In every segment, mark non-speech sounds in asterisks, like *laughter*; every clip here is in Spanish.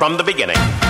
from the beginning.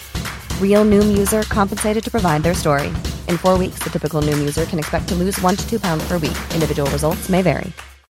Real Noom user compensated to provide their story. In four weeks, the typical Noom user can expect to lose one to two pounds per week. Individual results may vary.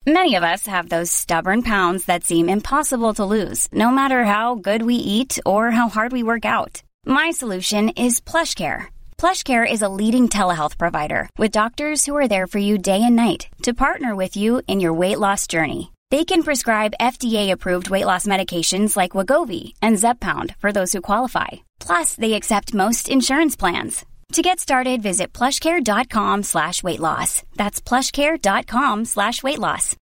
Many of us have those stubborn pounds that seem impossible to lose, no matter how good we eat or how hard we work out. My solution is PlushCare. PlushCare is a leading telehealth provider with doctors who are there for you day and night to partner with you in your weight loss journey. They can prescribe FDA-approved weight loss medications like Wagovi and Zepbound for those who qualify. Plus, they accept most insurance plans. To get started, visit plushcare.com slash weight loss. That's plushcare.com slash weight loss.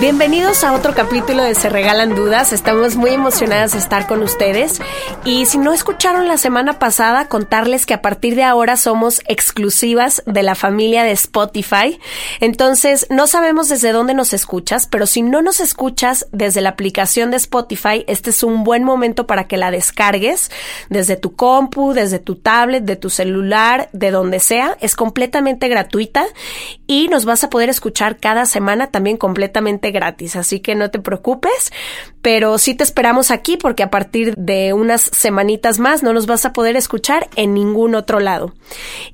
Bienvenidos a otro capítulo de Se Regalan Dudas. Estamos muy emocionadas de estar con ustedes. Y si no escucharon la semana pasada, contarles que a partir de ahora somos exclusivas de la familia de Spotify. Entonces, no sabemos desde dónde nos escuchas, pero si no nos escuchas desde la aplicación de Spotify, este es un buen momento para que la descargues desde tu compu, desde tu tablet, de tu celular, de donde sea. Es completamente gratuita y nos vas a poder escuchar cada semana también completamente gratis, así que no te preocupes, pero sí te esperamos aquí porque a partir de unas semanitas más no nos vas a poder escuchar en ningún otro lado.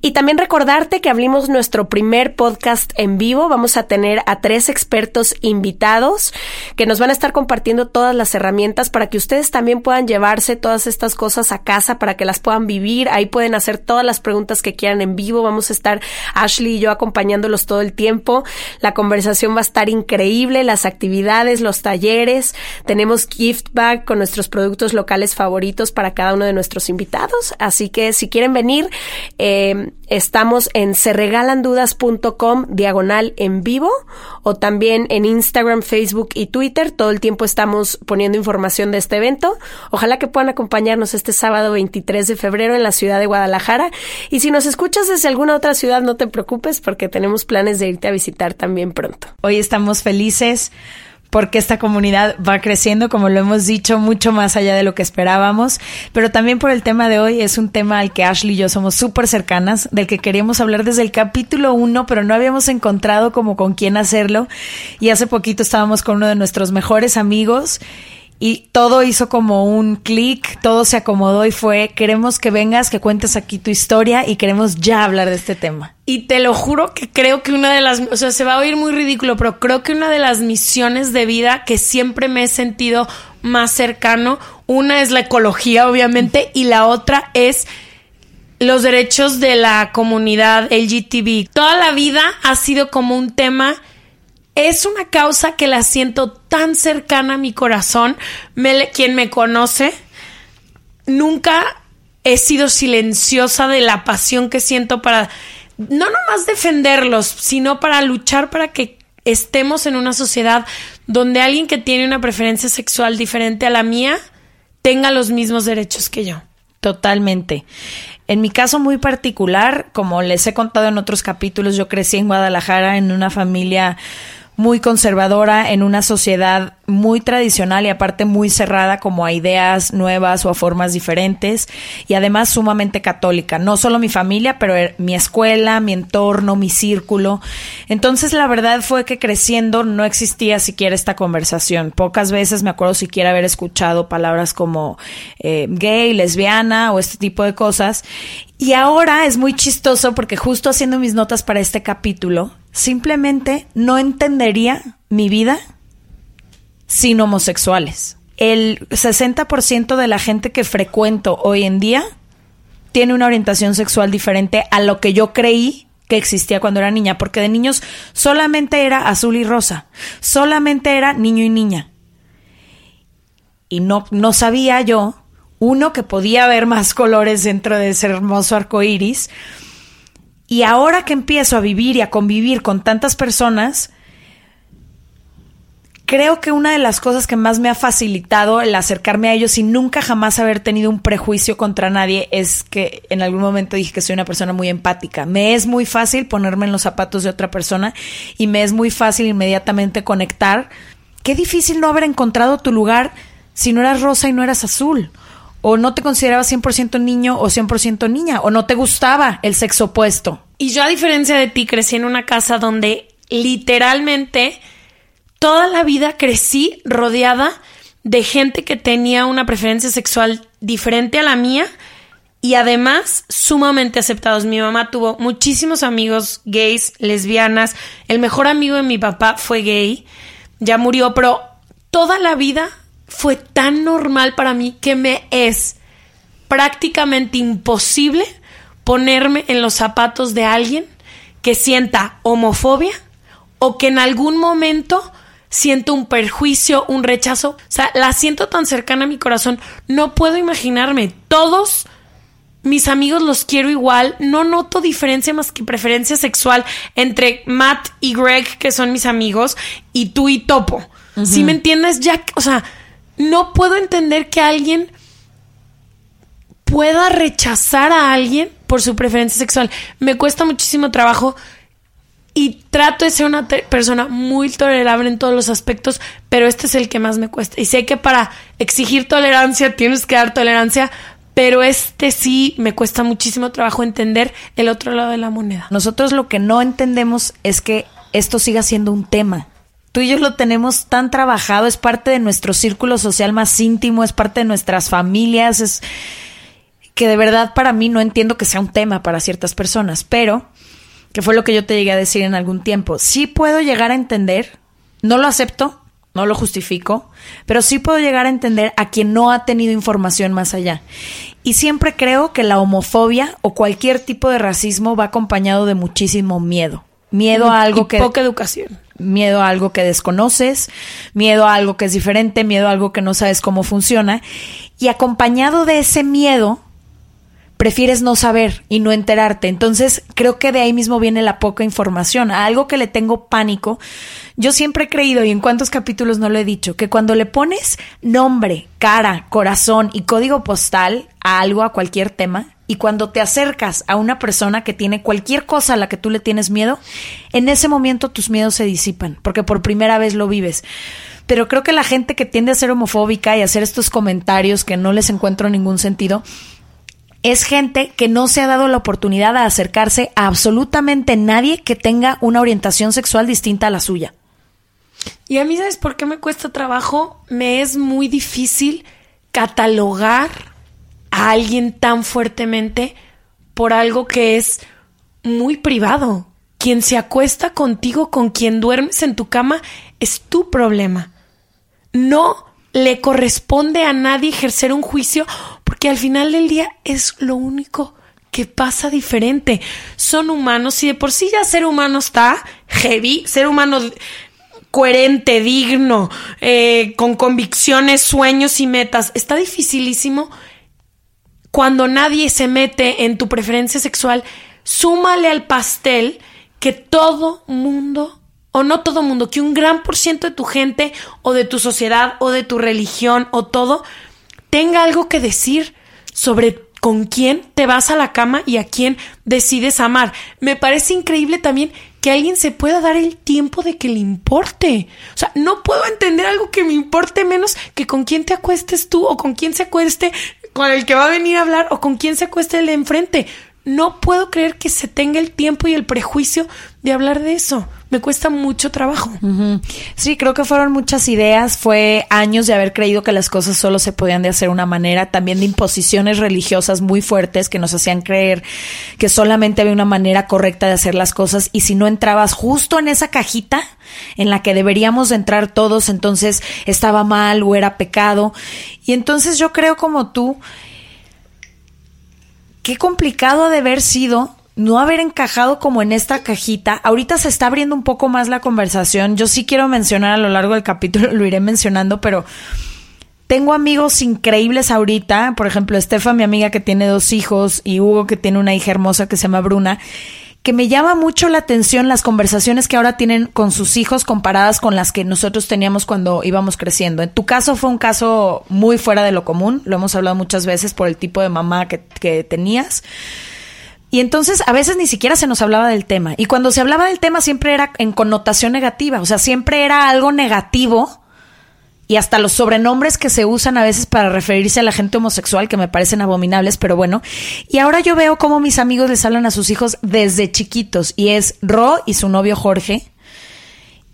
Y también recordarte que abrimos nuestro primer podcast en vivo, vamos a tener a tres expertos invitados que nos van a estar compartiendo todas las herramientas para que ustedes también puedan llevarse todas estas cosas a casa para que las puedan vivir, ahí pueden hacer todas las preguntas que quieran en vivo, vamos a estar Ashley y yo acompañándolos todo el tiempo, la conversación va a estar increíble, las actividades, los talleres, tenemos gift bag con nuestros productos locales favoritos para cada uno de nuestros invitados, así que si quieren venir, eh, estamos en serregalandudas.com diagonal en vivo o también en Instagram, Facebook y Twitter, todo el tiempo estamos poniendo información de este evento, ojalá que puedan acompañarnos este sábado 23 de febrero en la ciudad de Guadalajara. Y si nos escuchas desde alguna otra ciudad no te preocupes porque tenemos planes de irte a visitar también pronto. Hoy estamos felices porque esta comunidad va creciendo, como lo hemos dicho, mucho más allá de lo que esperábamos, pero también por el tema de hoy es un tema al que Ashley y yo somos súper cercanas, del que queríamos hablar desde el capítulo 1, pero no habíamos encontrado como con quién hacerlo, y hace poquito estábamos con uno de nuestros mejores amigos, y todo hizo como un clic, todo se acomodó y fue, queremos que vengas, que cuentes aquí tu historia y queremos ya hablar de este tema. Y te lo juro que creo que una de las, o sea, se va a oír muy ridículo, pero creo que una de las misiones de vida que siempre me he sentido más cercano, una es la ecología, obviamente, y la otra es los derechos de la comunidad LGTB. Toda la vida ha sido como un tema es una causa que la siento tan cercana a mi corazón. Quien me conoce, nunca he sido silenciosa de la pasión que siento para no nomás defenderlos, sino para luchar para que estemos en una sociedad donde alguien que tiene una preferencia sexual diferente a la mía tenga los mismos derechos que yo. Totalmente. En mi caso muy particular, como les he contado en otros capítulos, yo crecí en Guadalajara en una familia muy conservadora en una sociedad muy tradicional y aparte muy cerrada como a ideas nuevas o a formas diferentes y además sumamente católica, no solo mi familia, pero er, mi escuela, mi entorno, mi círculo. Entonces la verdad fue que creciendo no existía siquiera esta conversación. Pocas veces me acuerdo siquiera haber escuchado palabras como eh, gay, lesbiana o este tipo de cosas. Y ahora es muy chistoso porque justo haciendo mis notas para este capítulo, simplemente no entendería mi vida sin homosexuales. el 60% de la gente que frecuento hoy en día tiene una orientación sexual diferente a lo que yo creí que existía cuando era niña, porque de niños solamente era azul y rosa, solamente era niño y niña. Y no, no sabía yo, uno, que podía haber más *laughs* colores dentro de ese hermoso arco iris. Y ahora que empiezo a vivir y a convivir con tantas personas, creo que una de las cosas que más me ha facilitado el acercarme a ellos y nunca jamás haber tenido un prejuicio contra nadie es que en algún momento dije que soy una persona muy empática. Me es muy fácil ponerme en los zapatos de otra persona y me es muy fácil inmediatamente conectar. Qué difícil no haber encontrado tu lugar si no eras rosa y no eras azul. O no te considerabas 100% niño o 100% niña. O no te gustaba el sexo opuesto. Y yo a diferencia de ti crecí en una casa donde literalmente toda la vida crecí rodeada de gente que tenía una preferencia sexual diferente a la mía y además sumamente aceptados. Mi mamá tuvo muchísimos amigos gays, lesbianas. El mejor amigo de mi papá fue gay. Ya murió, pero toda la vida fue tan normal para mí que me es prácticamente imposible ponerme en los zapatos de alguien que sienta homofobia o que en algún momento siento un perjuicio, un rechazo. O sea, la siento tan cercana a mi corazón. No puedo imaginarme. Todos mis amigos los quiero igual. No noto diferencia más que preferencia sexual entre Matt y Greg, que son mis amigos, y tú y Topo. Si me entiendes, ya, o sea, no puedo entender que alguien pueda rechazar a alguien por su preferencia sexual. Me cuesta muchísimo trabajo y trato de ser una persona muy tolerable en todos los aspectos, pero este es el que más me cuesta. Y sé que para exigir tolerancia tienes que dar tolerancia, pero este sí me cuesta muchísimo trabajo entender el otro lado de la moneda. Nosotros lo que no entendemos es que esto siga siendo un tema. Tú y yo lo tenemos tan trabajado, es parte de nuestro círculo social más íntimo, es parte de nuestras familias, es que de verdad para mí no entiendo que sea un tema para ciertas personas, pero que fue lo que yo te llegué a decir en algún tiempo. Sí puedo llegar a entender, no lo acepto, no lo justifico, pero sí puedo llegar a entender a quien no ha tenido información más allá. Y siempre creo que la homofobia o cualquier tipo de racismo va acompañado de muchísimo miedo. Miedo a algo que... Poca educación. Miedo a algo que desconoces, miedo a algo que es diferente, miedo a algo que no sabes cómo funciona. Y acompañado de ese miedo prefieres no saber y no enterarte. Entonces, creo que de ahí mismo viene la poca información. A algo que le tengo pánico, yo siempre he creído, y en cuántos capítulos no lo he dicho, que cuando le pones nombre, cara, corazón y código postal a algo, a cualquier tema, y cuando te acercas a una persona que tiene cualquier cosa a la que tú le tienes miedo, en ese momento tus miedos se disipan, porque por primera vez lo vives. Pero creo que la gente que tiende a ser homofóbica y hacer estos comentarios que no les encuentro ningún sentido, es gente que no se ha dado la oportunidad de acercarse a absolutamente nadie que tenga una orientación sexual distinta a la suya. Y a mí, ¿sabes por qué me cuesta trabajo? Me es muy difícil catalogar a alguien tan fuertemente por algo que es muy privado. Quien se acuesta contigo, con quien duermes en tu cama, es tu problema. No le corresponde a nadie ejercer un juicio porque al final del día es lo único que pasa diferente. Son humanos y de por sí ya ser humano está heavy, ser humano coherente, digno, eh, con convicciones, sueños y metas. Está dificilísimo cuando nadie se mete en tu preferencia sexual. Súmale al pastel que todo mundo o no todo mundo, que un gran por ciento de tu gente o de tu sociedad o de tu religión o todo tenga algo que decir sobre con quién te vas a la cama y a quién decides amar. Me parece increíble también que alguien se pueda dar el tiempo de que le importe. O sea, no puedo entender algo que me importe menos que con quién te acuestes tú o con quién se acueste con el que va a venir a hablar o con quién se acueste el de enfrente. No puedo creer que se tenga el tiempo y el prejuicio de hablar de eso. Me cuesta mucho trabajo. Sí, creo que fueron muchas ideas. Fue años de haber creído que las cosas solo se podían de hacer una manera. También de imposiciones religiosas muy fuertes que nos hacían creer que solamente había una manera correcta de hacer las cosas. Y si no entrabas justo en esa cajita en la que deberíamos entrar todos, entonces estaba mal o era pecado. Y entonces yo creo como tú qué complicado ha de haber sido no haber encajado como en esta cajita. Ahorita se está abriendo un poco más la conversación. Yo sí quiero mencionar a lo largo del capítulo, *laughs* lo iré mencionando, pero tengo amigos increíbles ahorita. Por ejemplo, Estefa, mi amiga que tiene dos hijos, y Hugo que tiene una hija hermosa que se llama Bruna, que me llama mucho la atención las conversaciones que ahora tienen con sus hijos comparadas con las que nosotros teníamos cuando íbamos creciendo. En tu caso fue un caso muy fuera de lo común, lo hemos hablado muchas veces por el tipo de mamá que, que tenías. Y entonces a veces ni siquiera se nos hablaba del tema. Y cuando se hablaba del tema siempre era en connotación negativa, o sea, siempre era algo negativo y hasta los sobrenombres que se usan a veces para referirse a la gente homosexual que me parecen abominables, pero bueno. Y ahora yo veo cómo mis amigos les hablan a sus hijos desde chiquitos y es Ro y su novio Jorge.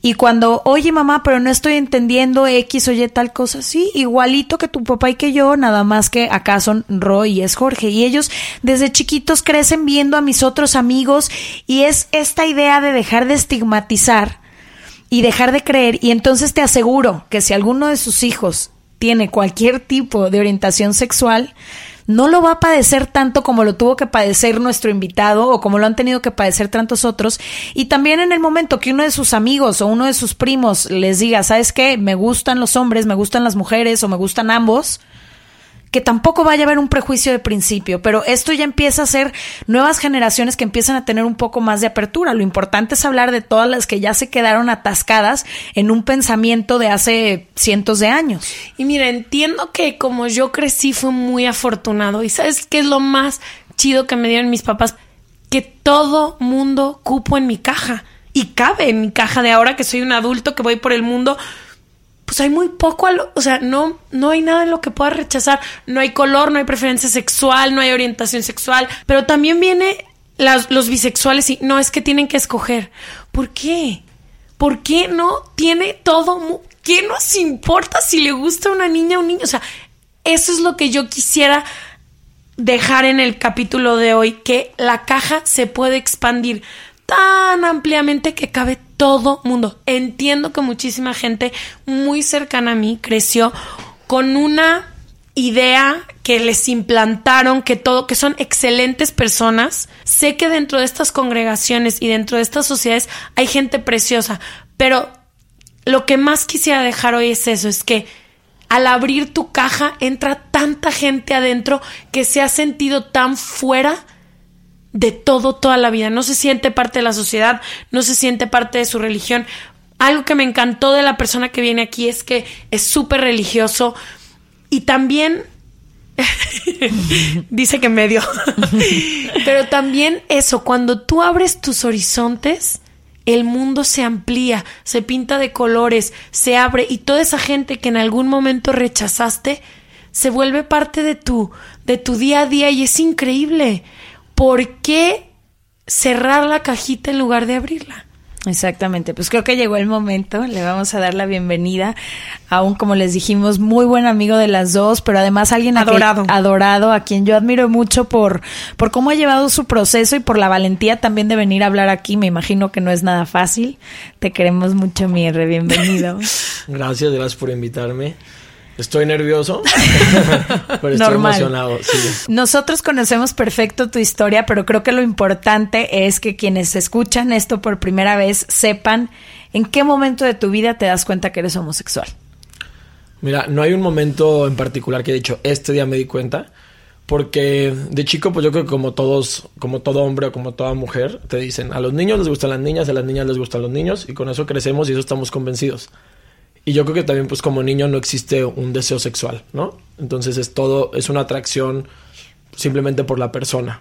Y cuando, oye mamá, pero no estoy entendiendo X, oye tal cosa, sí, igualito que tu papá y que yo, nada más que acá son Ro y es Jorge. Y ellos desde chiquitos crecen viendo a mis otros amigos y es esta idea de dejar de estigmatizar y dejar de creer. Y entonces te aseguro que si alguno de sus hijos tiene cualquier tipo de orientación sexual, no lo va a padecer tanto como lo tuvo que padecer nuestro invitado o como lo han tenido que padecer tantos otros. Y también en el momento que uno de sus amigos o uno de sus primos les diga, ¿sabes qué? Me gustan los hombres, me gustan las mujeres o me gustan ambos, que tampoco vaya a haber un prejuicio de principio, pero esto ya empieza a ser nuevas generaciones que empiezan a tener un poco más de apertura. Lo importante es hablar de todas las que ya se quedaron atascadas en un pensamiento de hace cientos de años. Y mira, entiendo que como yo crecí fue muy afortunado y sabes qué es lo más chido que me dieron mis papás, que todo mundo cupo en mi caja y cabe en mi caja de ahora que soy un adulto que voy por el mundo pues hay muy poco, o sea, no, no hay nada en lo que pueda rechazar. No hay color, no hay preferencia sexual, no hay orientación sexual, pero también viene los bisexuales y no es que tienen que escoger. ¿Por qué? ¿Por qué no tiene todo? ¿Qué nos importa si le gusta una niña o un niño? O sea, eso es lo que yo quisiera dejar en el capítulo de hoy, que la caja se puede expandir tan ampliamente que cabe todo mundo. Entiendo que muchísima gente muy cercana a mí creció con una idea que les implantaron que todo que son excelentes personas. Sé que dentro de estas congregaciones y dentro de estas sociedades hay gente preciosa, pero lo que más quisiera dejar hoy es eso, es que al abrir tu caja entra tanta gente adentro que se ha sentido tan fuera de todo toda la vida, no se siente parte de la sociedad, no se siente parte de su religión. Algo que me encantó de la persona que viene aquí es que es súper religioso y también *laughs* dice que medio, *laughs* pero también eso, cuando tú abres tus horizontes, el mundo se amplía, se pinta de colores, se abre y toda esa gente que en algún momento rechazaste se vuelve parte de tu de tu día a día y es increíble. ¿Por qué cerrar la cajita en lugar de abrirla? Exactamente, pues creo que llegó el momento, le vamos a dar la bienvenida a un, como les dijimos, muy buen amigo de las dos, pero además alguien adorado, adorado a quien yo admiro mucho por, por cómo ha llevado su proceso y por la valentía también de venir a hablar aquí, me imagino que no es nada fácil, te queremos mucho, Mirre, bienvenido. *laughs* gracias, gracias por invitarme. Estoy nervioso, *laughs* pero estoy emocionado. Nosotros conocemos perfecto tu historia, pero creo que lo importante es que quienes escuchan esto por primera vez sepan en qué momento de tu vida te das cuenta que eres homosexual. Mira, no hay un momento en particular que he dicho, este día me di cuenta, porque de chico, pues yo creo que como todos, como todo hombre o como toda mujer, te dicen, a los niños les gustan las niñas, a las niñas les gustan los niños, y con eso crecemos y eso estamos convencidos. Y yo creo que también, pues como niño no existe un deseo sexual, ¿no? Entonces es todo, es una atracción simplemente por la persona.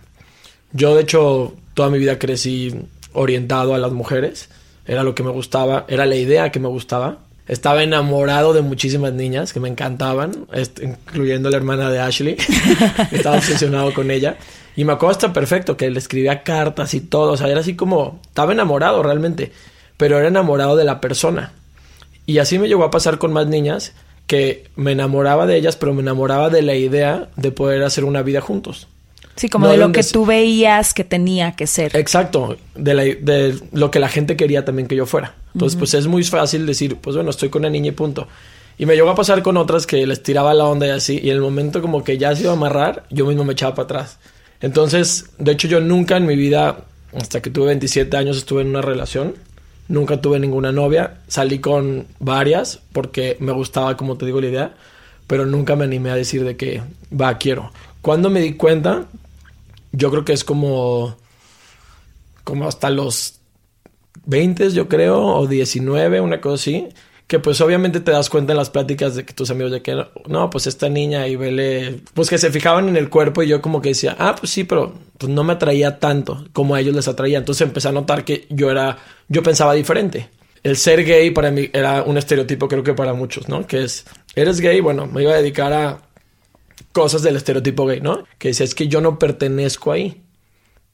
Yo, de hecho, toda mi vida crecí orientado a las mujeres. Era lo que me gustaba, era la idea que me gustaba. Estaba enamorado de muchísimas niñas que me encantaban, incluyendo la hermana de Ashley. *laughs* Estaba obsesionado con ella. Y me acuerdo hasta perfecto que le escribía cartas y todo. O sea, era así como... Estaba enamorado realmente. Pero era enamorado de la persona. Y así me llegó a pasar con más niñas que me enamoraba de ellas, pero me enamoraba de la idea de poder hacer una vida juntos. Sí, como No de lo que tú veías que tenía que ser. Exacto, de, la- de lo que la gente quería también que yo fuera. Entonces, pues es muy fácil decir, pues bueno, estoy con una niña y punto. Y me llegó a pasar con otras que les tiraba la onda y así, y en el momento como que ya se iba a amarrar, yo mismo me echaba para atrás. Entonces, de hecho, yo nunca en mi vida, hasta que tuve 27 años, estuve en una relación. Nunca tuve ninguna novia. Salí con varias porque me gustaba, como te digo, la idea. Pero nunca me animé a decir de que, va, quiero. Cuando me di cuenta, yo creo que es como, como hasta los 20, yo creo, o 19, una cosa así, que pues obviamente te das cuenta en las pláticas de que tus amigos de que no, pues esta niña y vele, pues que se fijaban en el cuerpo y yo como que decía, ah, pues sí, pero pues no me atraía tanto como a ellos les atraía. Entonces empecé a notar que yo era, yo pensaba diferente. El ser gay para mí era un estereotipo, creo que para muchos, ¿no? Que es, eres gay, bueno, me iba a dedicar a cosas del estereotipo gay, ¿no? Que decía, es que yo no pertenezco ahí.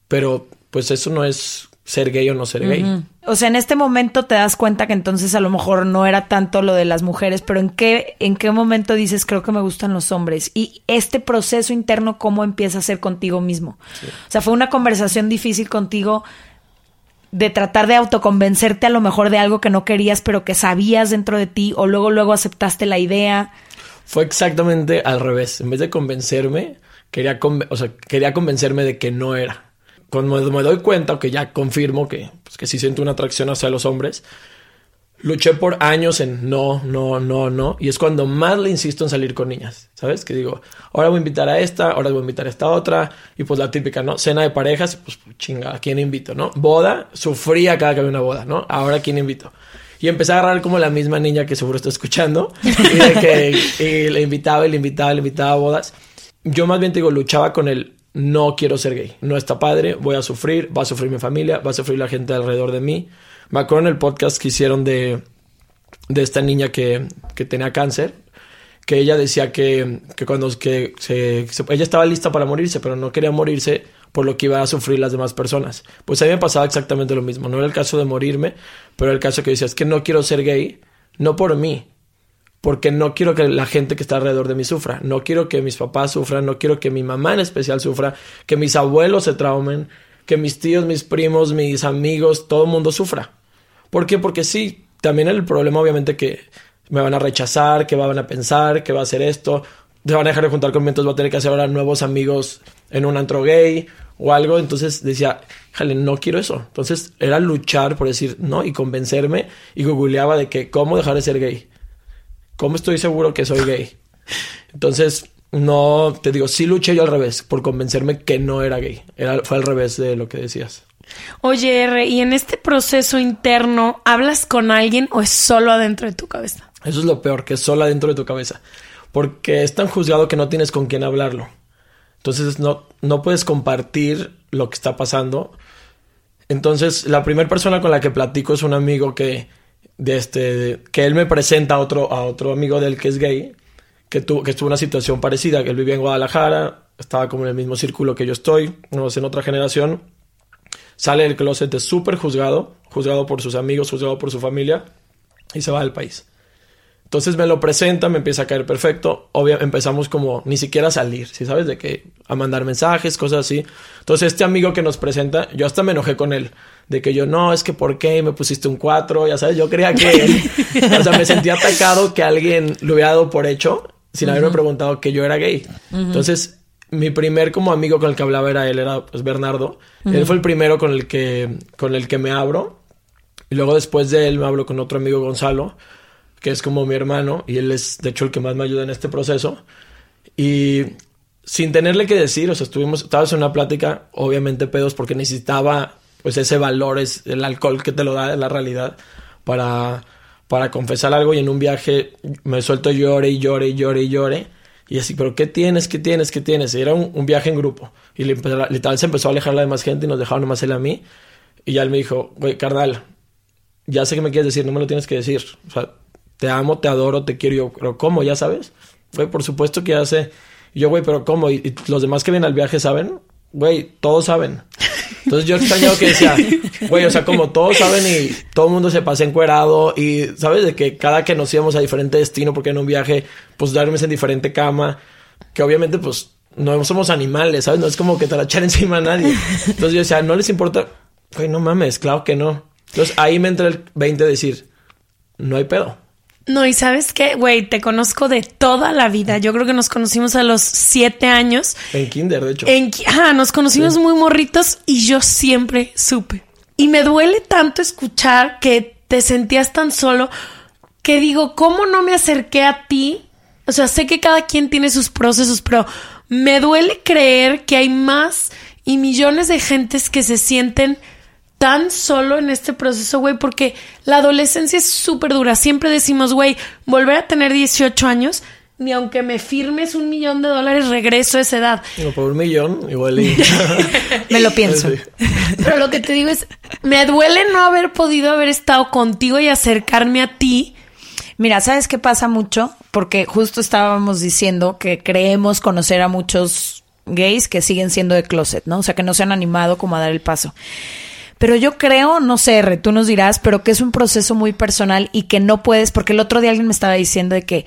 Pero pues eso no es ser gay o no ser gay. O sea, en este momento te das cuenta que entonces a lo mejor no era tanto lo de las mujeres, pero ¿en qué, en qué momento dices creo que me gustan los hombres? Y este proceso interno, ¿cómo empieza a ser contigo mismo? O sea, fue una conversación difícil contigo de tratar de autoconvencerte a lo mejor de algo que no querías, pero que sabías dentro de ti, o luego, luego aceptaste la idea. Fue exactamente al revés. En vez de convencerme, quería, conven- o sea, quería convencerme de que no era. Cuando me, doy cuenta, o que ya confirmo que, pues, que sí siento una atracción hacia los hombres, luché por años en no, no, no, no. Y es cuando más le insisto en salir con niñas. ¿Sabes? Que digo, ahora voy a invitar a esta, ahora voy a invitar a esta otra. Y pues la típica, ¿no? Cena de parejas, pues chinga, ¿a quién invito, no? Boda, sufría cada que había una boda, ¿no? Ahora, ¿a quién invito? Y empecé a agarrar como la misma niña que seguro está escuchando. *laughs* Y, de que, y le invitaba y le invitaba, le invitaba a bodas. Yo más bien te digo, luchaba con el no quiero ser gay. No está padre, voy a sufrir, va a sufrir mi familia, va a sufrir la gente alrededor de mí. Me acuerdo en el podcast que hicieron de, de esta niña que, que tenía cáncer, que ella decía que, que cuando que ella estaba lista para morirse, pero no quería morirse por lo que iba a sufrir las demás personas. Pues a mí me pasaba exactamente lo mismo. No era el caso de morirme, pero el caso que decía, es que no quiero ser gay, no por mí, porque no quiero que la gente que está alrededor de mí sufra, no quiero que mis papás sufran, no quiero que mi mamá en especial sufra, que mis abuelos se traumen, que mis tíos, mis primos, mis amigos, todo el mundo sufra. ¿Por qué? Porque sí, también el problema obviamente que me van a rechazar, que van a pensar, que va a hacer esto, se van a dejar de juntar conmigo, entonces voy a tener que hacer ahora nuevos amigos en un antro gay o algo, entonces decía, jale, no quiero eso. Entonces era luchar por decir no y convencerme y googleaba de que cómo dejar de ser gay. ¿Cómo estoy seguro que soy gay? Entonces, no, te digo, sí luché yo al revés, por convencerme que no era gay. Era, fue al revés de lo que decías. Oye, R, ¿y en este proceso interno hablas con alguien o es solo adentro de tu cabeza? Eso es lo peor, que es solo dentro de tu cabeza. Porque es tan juzgado que no tienes con quién hablarlo. Entonces no, no puedes compartir lo que está pasando. Entonces, la primera persona con la que platico es un amigo que, de este, que él me presenta a otro, a otro amigo de él que es gay, que, tu, que estuvo una situación parecida, que él vivía en Guadalajara, estaba como en el mismo círculo que yo estoy, no sé, en otra generación. Sale del closet, es súper juzgado, juzgado por sus amigos, juzgado por su familia, y se va del país. Entonces me lo presenta, me empieza a caer perfecto. Obvio, empezamos como ni siquiera a salir, ¿sí sabes? De que a mandar mensajes, cosas así. Entonces este amigo que nos presenta, yo hasta me enojé con él. De que yo, no, es que ¿por qué me pusiste un 4? Ya sabes, yo creía que... o sea, me sentía atacado que alguien lo hubiera dado por hecho sin haberme preguntado que yo era gay. Entonces mi primer como amigo con el que hablaba era él, era pues Bernardo. Él fue el primero con el que, con el que me abro. Y luego después de él me hablo con otro amigo Gonzalo, que es como mi hermano, y él es de hecho el que más me ayuda en este proceso. Y sin tenerle que decir, o sea, estuvimos, estábamos en una plática, obviamente pedos, porque necesitaba pues ese valor, es el alcohol que te lo da, la realidad, para, para confesar algo. Y en un viaje me suelto llore y llore y llore y llore. Y así, pero ¿qué tienes? ¿Qué tienes? ¿Qué tienes? Era un, viaje en grupo. Y literal se empezó a alejar la demás gente y nos dejaron nomás él a mí. Y ya él me dijo, güey, carnal, ya sé que me quieres decir, no me lo tienes que decir. O sea, te amo, te adoro, te quiero. Yo, pero ¿cómo? ¿Ya sabes? Güey, por supuesto que ya sé. Y yo, güey, pero ¿cómo? ¿Y, y los demás que vienen al viaje saben? Güey, todos saben. Entonces yo extrañaba que decía, güey, o sea, como todos saben y todo el mundo se pasa encuerado y, ¿sabes? De que cada que nos íbamos a diferente destino, porque en un viaje, pues duermes en diferente cama, que obviamente, pues, no somos animales, ¿sabes? No es como que te la echar encima a nadie. Entonces yo decía, no les importa, güey, no mames, claro que no. Entonces ahí me entra el 20 de decir, no hay pedo. No, y sabes qué, güey, te conozco de toda la vida. Yo creo que nos conocimos a los siete años. En kinder, de hecho. En, ah, nos conocimos muy morritos y yo siempre supe. Y me duele tanto escuchar que te sentías tan solo que digo, ¿cómo no me acerqué a ti? O sea, sé que cada quien tiene sus procesos, pero me duele creer que hay más y millones de gentes que se sienten tan solo en este proceso, güey, porque la adolescencia es súper dura. Siempre decimos, güey, volver a tener 18 años, ni aunque me firmes un millón de dólares, regreso a esa edad. No, por un millón, igual. Y... *laughs* me lo pienso. Pero lo que te digo es, me duele no haber podido haber estado contigo y acercarme a ti. Mira, ¿sabes qué pasa mucho? Porque justo estábamos diciendo que creemos conocer a muchos gays que siguen siendo de closet, ¿no? O sea, que no se han animado como a dar el paso. Pero yo creo, no sé, R, tú nos dirás, pero que es un proceso muy personal y que no puedes, porque el otro día alguien me estaba diciendo de que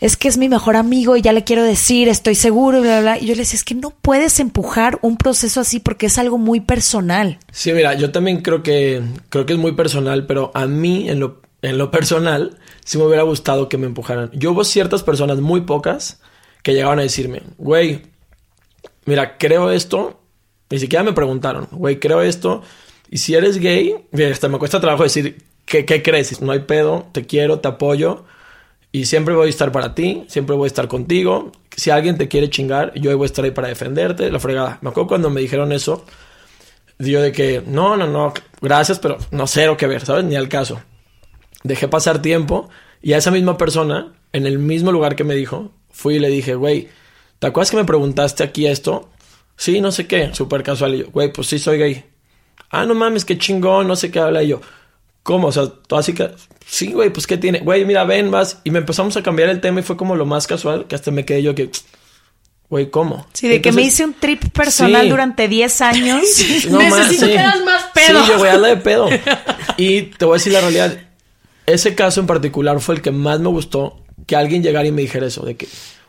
es que es mi mejor amigo y ya le quiero decir, estoy seguro, bla, bla. Y yo le decía, es que no puedes empujar un proceso así porque es algo muy personal. Sí, mira, yo también creo que, creo que es muy personal, pero a mí, en lo, en lo personal, sí me hubiera gustado que me empujaran. Yo hubo ciertas personas, muy pocas, que llegaban a decirme, güey, mira, creo esto. Ni siquiera me preguntaron, güey, creo esto. Y si eres gay, hasta me cuesta trabajo decir, ¿qué, ¿qué crees? No hay pedo, te quiero, te apoyo. Y siempre voy a estar para ti, siempre voy a estar contigo. Si alguien te quiere chingar, yo voy a estar ahí para defenderte, la fregada. Me acuerdo cuando me dijeron eso, yo de que, no, no, no, gracias, pero no cero que ver, ¿sabes? Ni al caso. Dejé pasar tiempo y a esa misma persona, en el mismo lugar que me dijo, fui y le dije, güey, ¿te acuerdas que me preguntaste aquí esto? Sí, no sé qué, súper casual. Y yo, güey, pues sí soy gay. Ah, no mames, qué chingón, no sé qué habla. Y yo, ¿cómo? O sea, así que, sí, güey, pues qué tiene. Güey, mira, ven, vas. Y me empezamos a cambiar el tema y fue como lo más casual que hasta me quedé yo que, güey, ¿cómo? Sí, de Entonces, que me hice un trip personal sí. durante 10 años. *laughs* no más, *laughs* Necesito sí. que más pedo. Sí, yo voy a hablar de pedo. *laughs* Y te voy a decir la realidad. Ese caso en particular fue el que más me gustó que alguien llegara y me dijera eso, de que,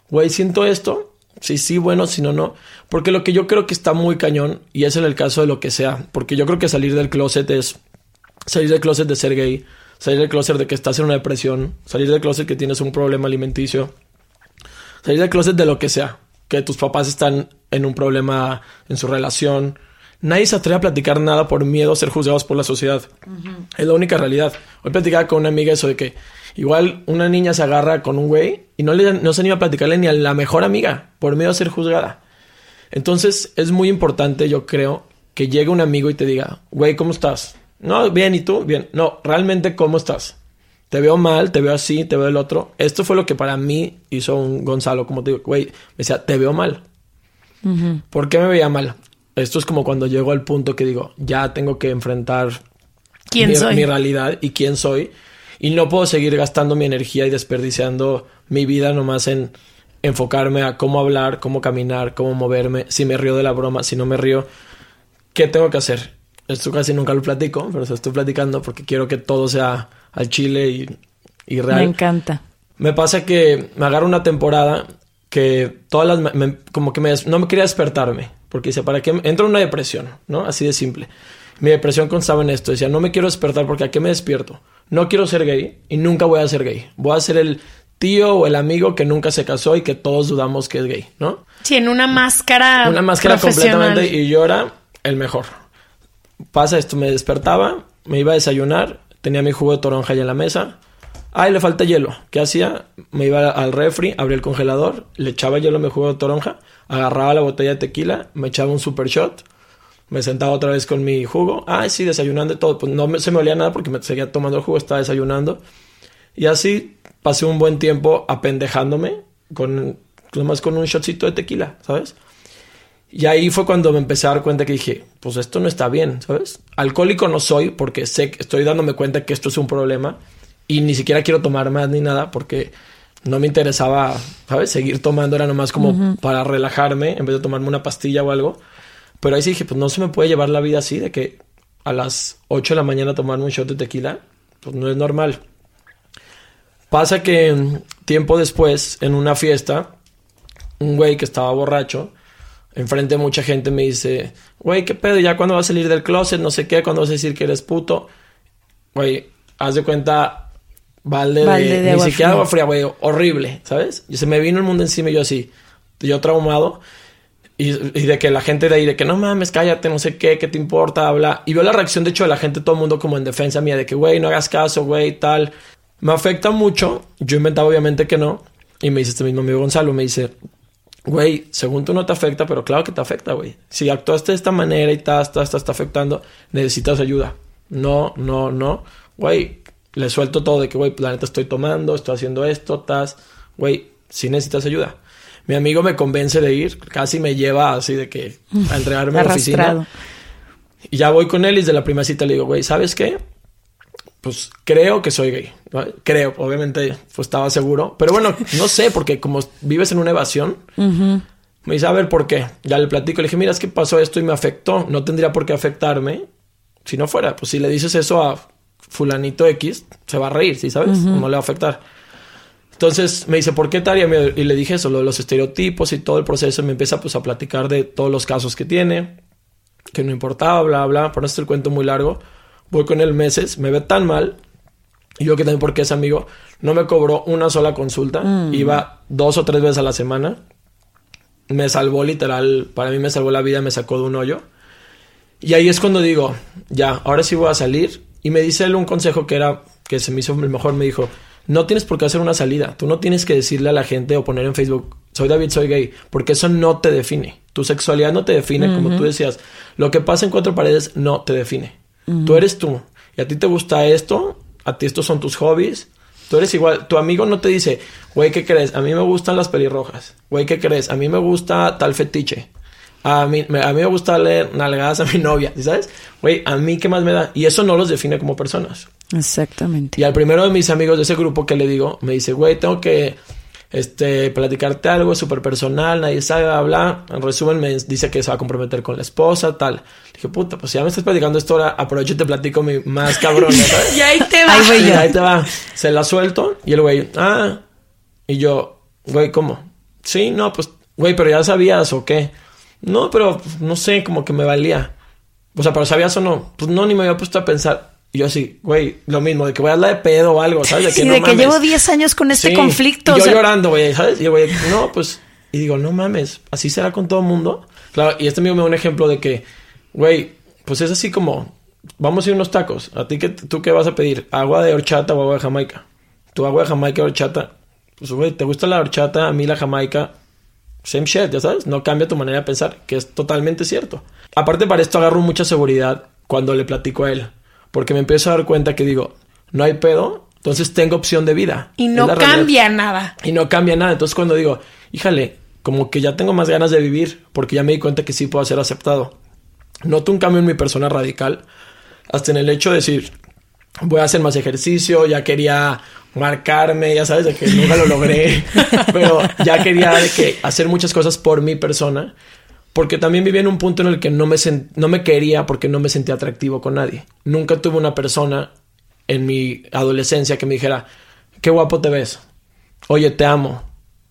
güey, siento esto. Sí, sí, bueno, si no, no. Porque lo que yo creo que está muy cañón, y es en el caso de lo que sea, porque yo creo que salir del closet es salir del closet de ser gay, salir del closet de que estás en una depresión, salir del closet que tienes un problema alimenticio, salir del closet de lo que sea, que tus papás están en un problema en su relación. Nadie se atreve a platicar nada por miedo a ser juzgados por la sociedad. Es la única realidad. Hoy platicaba con una amiga eso de que igual una niña se agarra con un güey y no, le, no se anima a platicarle ni a la mejor amiga por miedo a ser juzgada. Entonces es muy importante, yo creo, que llegue un amigo y te diga, güey, ¿cómo estás? No, bien, ¿y tú? Bien. No, realmente, ¿cómo estás? Te veo mal, te veo así, te veo el otro. Esto fue lo que para mí hizo un Gonzalo, como te digo, güey, me decía, te veo mal. Uh -huh. ¿Por qué me veía mal? Esto es como cuando llego al punto que digo, ya tengo que enfrentar ¿Quién mi, soy? mi realidad y quién soy. Y no puedo seguir gastando mi energía y desperdiciando mi vida nomás en enfocarme a cómo hablar, cómo caminar, cómo moverme, si me río de la broma, si no me río, ¿qué tengo que hacer? Esto casi nunca lo platico, pero se estoy platicando porque quiero que todo sea al chile y, y real. Me encanta. Me pasa que me agarro una temporada que todas las... Me, como que me, no me quería despertarme, porque dice, ¿para qué? Entro en una depresión, ¿no? Así de simple. Mi depresión constaba en esto. Decía, no me quiero despertar porque ¿a qué me despierto? No quiero ser gay y nunca voy a ser gay. Voy a ser el tío o el amigo que nunca se casó y que todos dudamos que es gay, ¿no? Sí, en una máscara. Una máscara completamente y yo era el mejor. Pasa esto, me despertaba, me iba a desayunar, tenía mi jugo de toronja ya en la mesa. Ay, le falta hielo. ¿Qué hacía? Me iba al refri, abría el congelador, le echaba hielo a mi jugo de toronja, agarraba la botella de tequila, me echaba un super shot, me sentaba otra vez con mi jugo. Ay, sí, desayunando y todo. Pues no me, se me olía nada porque me seguía tomando el jugo, estaba desayunando. Y así pasé un buen tiempo apendejándome con nomás con un shotcito de tequila, ¿sabes? Y ahí fue cuando me empecé a dar cuenta que dije, pues esto no está bien, ¿sabes? Alcohólico no soy porque sé que estoy dándome cuenta que esto es un problema y ni siquiera quiero tomar más ni nada porque no me interesaba, ¿sabes? Seguir tomando era nomás como para relajarme en vez de tomarme una pastilla o algo. Pero ahí sí dije, pues no se me puede llevar la vida así de que a las 8 de la mañana tomarme un shot de tequila, pues no es normal. Pasa que mm, tiempo después, en una fiesta, un güey que estaba borracho, enfrente de mucha gente me dice, güey, ¿qué pedo? ¿Ya cuándo vas a salir del closet? No sé qué, ¿cuándo vas a decir que eres puto? Güey, haz de cuenta, balde, Balde de, de ni siquiera agua fría, güey, horrible, ¿sabes? Y se me vino el mundo encima y yo así, yo traumado. Y, de que la gente de ahí, de que no mames, cállate, no sé qué, qué te importa, habla. Y veo la reacción, de hecho, de la gente, todo el mundo como en defensa mía, de que, güey, no hagas caso, güey, tal. Me afecta mucho. Yo inventaba, obviamente, que no. Y me dice este mismo amigo Gonzalo, me dice, güey, según tú no te afecta, pero claro que te afecta, güey. Si actuaste de esta manera y ta, ta, ta, está afectando, necesitas ayuda. No, no, no. Güey, le suelto todo de que, güey, pues, la neta estoy tomando, estoy haciendo esto, tas. Güey, si necesitas ayuda. Mi amigo me convence de ir, casi me lleva así de que a entregarme a la oficina. Y ya voy con él y desde la primera cita le digo, güey, ¿sabes qué? Pues creo que soy gay. ¿no? Creo, obviamente, pues estaba seguro. Pero bueno, no sé, porque como vives en una evasión, me dice, a ver, ¿por qué? Ya le platico, le dije, mira, es que pasó esto y me afectó. No tendría por qué afectarme si no fuera. Pues si le dices eso a fulanito X, se va a reír, ¿sí sabes? No le va a afectar. Entonces me dice, ¿por qué tal? Y le dije eso, lo de los estereotipos y todo el proceso. Me empieza pues a platicar de todos los casos que tiene, que no importaba, bla, bla. Por no hacer el cuento muy largo. Voy con él meses, me ve tan mal. Y yo que también porque es amigo, no me cobró una sola consulta. Iba dos o tres veces a la semana. Me salvó literal, para mí me salvó la vida, me sacó de un hoyo. Y ahí es cuando digo, ya, ahora sí voy a salir. Y me dice él un consejo que era, que se me hizo el mejor, me dijo, no tienes por qué hacer una salida. Tú no tienes que decirle a la gente o poner en Facebook, soy David, soy gay, porque eso no te define. Tu sexualidad no te define, como tú decías. Lo que pasa en cuatro paredes no te define. Tú eres tú. Y a ti te gusta esto, a ti estos son tus hobbies. Tú eres igual. Tu amigo no te dice, güey, ¿qué crees? A mí me gustan las pelirrojas. Güey, ¿qué crees? A mí me gusta tal fetiche. A mí, me, a mí me gusta leer nalgadas a mi *laughs* novia, ¿sí ¿sabes? Güey, a mí qué más me da. Y eso no los define como personas. Exactamente. Y al primero de mis amigos de ese grupo que le digo, me dice, güey, tengo que este, platicarte algo súper personal, nadie sabe hablar. En resumen, me dice que se va a comprometer con la esposa, tal. Le dije, puta, pues si ya me estás platicando esto ahora, aprovecho y te platico mi más cabrón, ¿sabes? *laughs* Y ahí te va. Voy Y ahí te va. Se la suelto y el güey, ah. Y yo, güey, ¿cómo? Sí, no, pues, güey, pero ya sabías o qué. No, pero no sé, como que me valía. O sea, pero sabías o no. Pues no, ni me había puesto a pensar. Y yo así, güey, lo mismo, de que voy a hablar de pedo o algo, ¿sabes? De que Sí, no de que llevo 10 años con este Sí. conflicto. Y o yo sea, llorando, güey, ¿sabes? Y el güey, no, pues. Y digo, no mames, así será con todo el mundo. Claro, y este amigo me da un ejemplo de que, güey, pues es así como, vamos a ir unos tacos. ¿A ti qué, tú qué vas a pedir? ¿Agua de horchata o agua de Jamaica? Tu agua de Jamaica o horchata. Pues, güey, ¿te gusta la horchata? A mí la Jamaica. Same shit, ya sabes. No cambia tu manera de pensar, que es totalmente cierto. Aparte, para esto agarro mucha seguridad cuando le platico a él. Porque me empiezo a dar cuenta que digo, no hay pedo, entonces tengo opción de vida. Y no realidad. cambia nada. Y no cambia nada. Entonces cuando digo, híjale, como que ya tengo más ganas de vivir, porque ya me di cuenta que sí puedo ser aceptado. Noto un cambio en mi persona radical, hasta en el hecho de decir, voy a hacer más ejercicio, ya quería marcarme, ya sabes, de que nunca lo logré, *laughs* pero ya quería de que hacer muchas cosas por mi persona, porque también vivía en un punto en el que no me, no me quería porque no me sentía atractivo con nadie. Nunca tuve una persona en mi adolescencia que me dijera, qué guapo te ves, oye, te amo,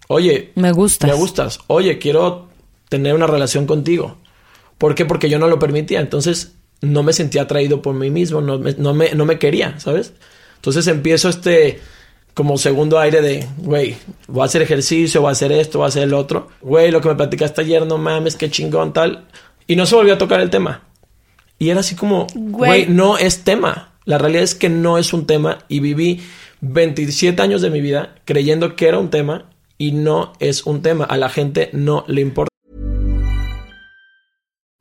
oye, Me gustas. me gustas, oye, quiero tener una relación contigo. ¿Por qué? Porque yo no lo permitía. Entonces no me sentía atraído por mí mismo, no me, no me, no me quería, ¿sabes? Entonces empiezo este como segundo aire de, güey, voy a hacer ejercicio, voy a hacer esto, voy a hacer el otro. Güey, lo que me platicaste ayer, no mames, qué chingón, tal. Y no se volvió a tocar el tema. Y era así como, Güey. no es tema. La realidad es que no es un tema y viví 27 años de mi vida creyendo que era un tema y no es un tema. A la gente no le importa.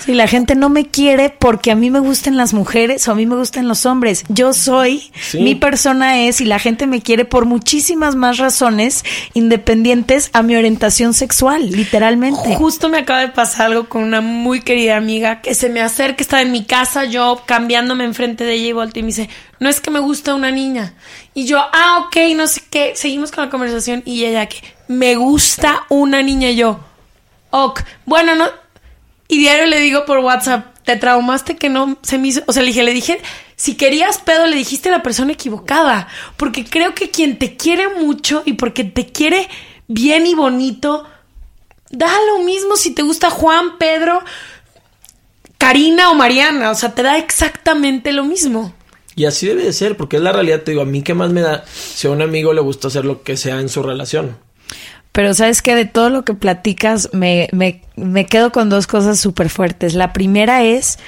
Si la gente no me quiere porque a mí me gustan las mujeres o a mí me gustan los hombres. Yo soy, Sí. mi persona es y la gente me quiere por muchísimas más razones independientes a mi orientación sexual, literalmente. Justo me acaba de pasar algo con una muy querida amiga que se me acerca, estaba en mi casa, yo cambiándome enfrente de ella y volteo y me dice, no es que me gusta una niña. Y yo, ah, ok, no sé qué, seguimos con la conversación y ella que, me gusta una niña y yo, ok, bueno, no, y diario le digo por WhatsApp, te traumaste que no se me hizo, o sea, le dije, le dije, si querías pedo, le dijiste a la persona equivocada, porque creo que quien te quiere mucho y porque te quiere bien y bonito, da lo mismo si te gusta Juan, Pedro, Karina o Mariana, o sea, te da exactamente lo mismo. Y así debe de ser, porque es la realidad. Te digo, a mí qué más me da si a un amigo le gusta hacer lo que sea en su relación. Pero sabes que de todo lo que platicas me, me, me quedo con dos cosas súper fuertes. La primera es